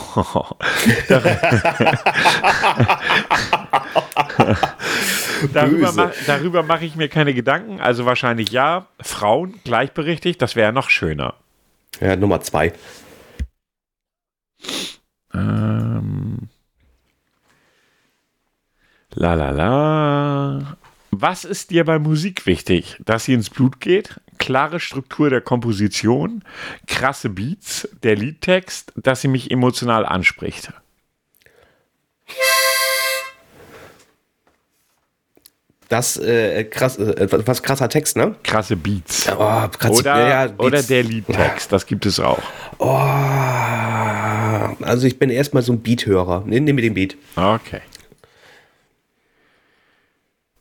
darüber Böse. mach, darüber mache ich mir keine Gedanken. Also wahrscheinlich ja. Frauen gleichberechtigt, das wäre noch schöner. Ja, Nummer zwei. Ähm. La la la. Was ist dir bei Musik wichtig? Dass sie ins Blut geht? Klare Struktur der Komposition? Krasse Beats? Der Liedtext? Dass sie mich emotional anspricht? Das, äh, krass, äh, was krasser Text, ne? Krasse Beats. Oh, krass, Oder, ja, ja, oder Beats. der Liedtext, das gibt es auch. Oh, also ich bin erstmal so ein Beat-Hörer. Nimm mir den Beat. Okay.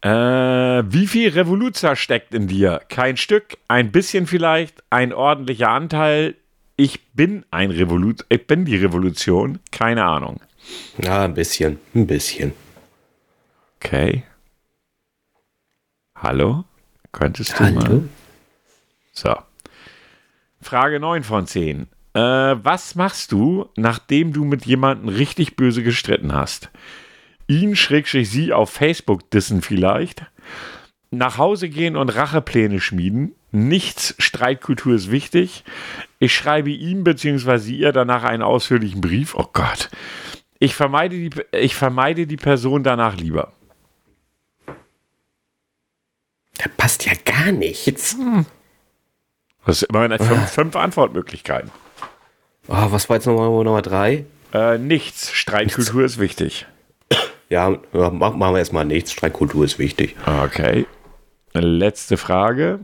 Äh, wie viel Revoluzer steckt in dir? Kein Stück, ein bisschen vielleicht, ein ordentlicher Anteil. Ich bin ein Revolut, ich bin die Revolution. Keine Ahnung. Ja, ein bisschen, ein bisschen. Okay. Hallo? Könntest du mal? Hallo? So. Frage 9 von 10. Äh, was machst du, nachdem du mit jemandem richtig böse gestritten hast? Ihn schrägstrich sie auf Facebook dissen vielleicht? Nach Hause gehen und Rachepläne schmieden? Nichts Streitkultur ist wichtig. Ich schreibe ihm bzw. ihr danach einen ausführlichen Brief. Oh Gott. Ich vermeide die, ich vermeide die Person danach lieber. Da passt ja gar nichts. Das ist immerhin fünf, fünf Antwortmöglichkeiten. Oh, was war jetzt nochmal Nummer drei? Äh, nichts. Streitkultur ist wichtig. Ja, ja, mach- machen wir erstmal nichts. Streitkultur ist wichtig. Okay. Letzte Frage.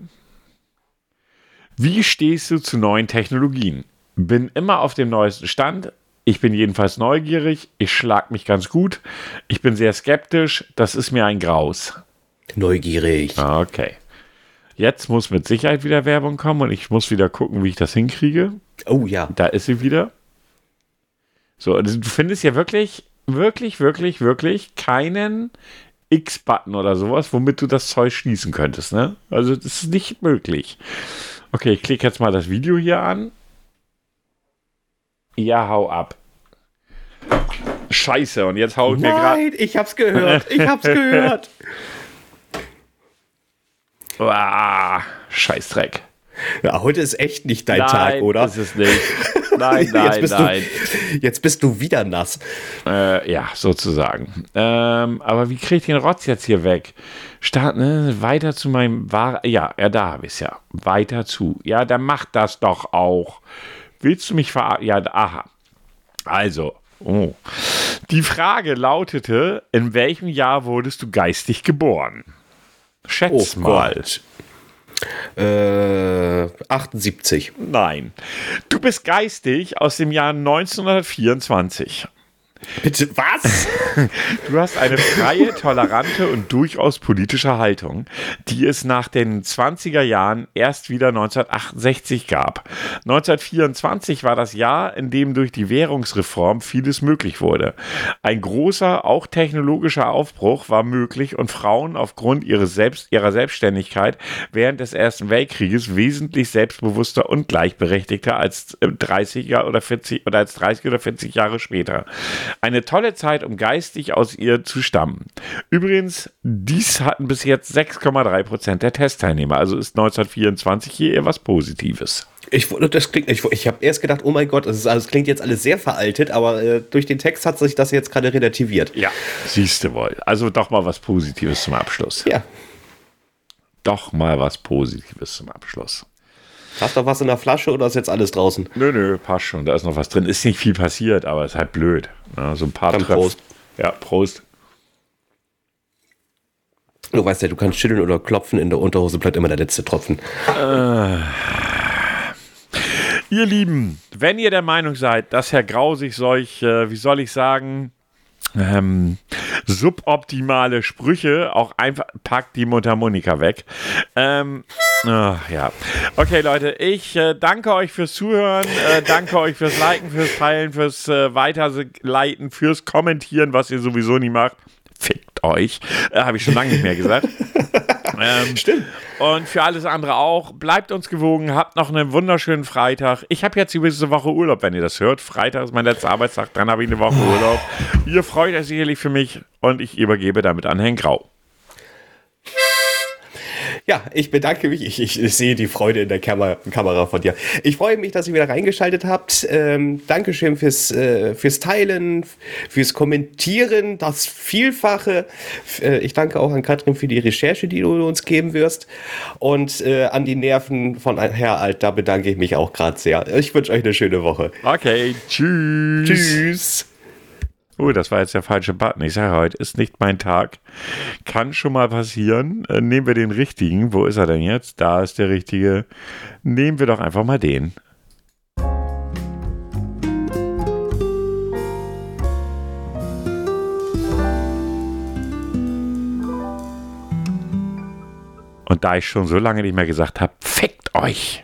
Wie stehst du zu neuen Technologien? Bin immer auf dem neuesten Stand. Ich bin jedenfalls neugierig. Ich schlag mich ganz gut. Ich bin sehr skeptisch. Das ist mir ein Graus. Neugierig. Okay. Jetzt muss mit Sicherheit wieder Werbung kommen und ich muss wieder gucken, wie ich das hinkriege. Oh ja. Da ist sie wieder. So, also du findest ja wirklich, wirklich, wirklich, wirklich keinen X-Button oder sowas, womit du das Zeug schließen könntest, ne? Also das ist nicht möglich. Okay, ich klicke jetzt mal das Video hier an. Ja, hau ab. Scheiße, und jetzt hau ich mir gerade. Nein, ich hab's gehört. Ich hab's gehört. Ah, Scheißdreck. Ja, heute ist echt nicht dein nein, Tag, oder? ist es nicht. Nein, jetzt, nein, bist nein. Du, jetzt bist du wieder nass. Äh, ja, sozusagen. Ähm, aber wie kriege ich den Rotz jetzt hier weg? Start, ne, weiter zu meinem War Ja, ja, da habe ich es ja. Weiter zu. Ja, dann mach das doch auch. Willst du mich verarschen? Ja, aha. Also, oh. Die Frage lautete: In welchem Jahr wurdest du geistig geboren? Schätz Oh mal. Gott. Äh, 78. Nein. Du bist geistig aus dem Jahr 1924. Bitte, was? Du hast eine freie, tolerante und durchaus politische Haltung, die es nach den 20er Jahren erst wieder 1968 gab. 1924 war das Jahr, in dem durch die Währungsreform vieles möglich wurde. Ein großer, auch technologischer Aufbruch war möglich und Frauen aufgrund ihres Selbst, ihrer Selbstständigkeit während des Ersten Weltkrieges wesentlich selbstbewusster und gleichberechtigter als 30er oder 40 oder als 30 oder 40 Jahre später. Eine tolle Zeit, um geistig aus ihr zu stammen. Übrigens, dies hatten bis jetzt 6,3 Prozent der Testteilnehmer. Also ist 1924 hier eher was Positives. Ich, das klingt, ich, ich habe erst gedacht, oh mein Gott, das, ist, also, klingt jetzt alles sehr veraltet, aber äh, durch den Text hat sich das jetzt gerade relativiert. Ja, siehst du wohl. Also doch mal was Positives zum Abschluss. Ja. Doch mal was Positives zum Abschluss. Hast du was in der Flasche oder ist jetzt alles draußen? Nö, nö, passt schon. Da ist noch was drin. Ist nicht viel passiert, aber ist halt blöd. Ja, so ein paar Dann Tröpf- Prost. Ja, Prost. Du weißt ja, du kannst schütteln oder klopfen, in der Unterhose bleibt immer der letzte Tropfen. Ihr Lieben, wenn ihr der Meinung seid, dass Herr Grau sich solch, äh, wie soll ich sagen, ähm, suboptimale Sprüche auch einfach packt die Mundharmonika weg. Ähm, ach, ja. Okay, Leute, ich äh, danke euch fürs Zuhören, äh, danke euch fürs Liken, fürs Teilen, fürs äh, Weiterleiten, fürs Kommentieren, was ihr sowieso nie macht. Fickt euch. Äh, Habe ich schon lange nicht mehr gesagt. ähm, Stimmt. und für alles andere auch. Bleibt uns gewogen, habt noch einen wunderschönen Freitag. Ich habe jetzt übrigens eine Woche Urlaub, wenn ihr das hört. Freitag ist mein letzter Arbeitstag, dann habe ich eine Woche Urlaub. Ihr freut euch sicherlich für mich und ich übergebe damit an Herrn Grau. Ja, ich bedanke mich. Ich, ich, ich sehe die Freude in der Kamera, Kamera von dir. Ich freue mich, dass ihr wieder reingeschaltet habt. Ähm, Dankeschön fürs, äh, fürs Teilen, fürs Kommentieren, das Vielfache. Äh, ich danke auch an Katrin für die Recherche, die du uns geben wirst. Und äh, an die Nerven von Herr Alt, da bedanke ich mich auch gerade sehr. Ich wünsche euch eine schöne Woche. Okay, tschüss. Tschüss. Oh, das war jetzt der falsche Button. Ich sage, heute ist nicht mein Tag. Kann schon mal passieren. Äh, nehmen wir den richtigen. Wo ist er denn jetzt? Da ist der richtige. Nehmen wir doch einfach mal den. Und da ich schon so lange nicht mehr gesagt habe, fickt euch.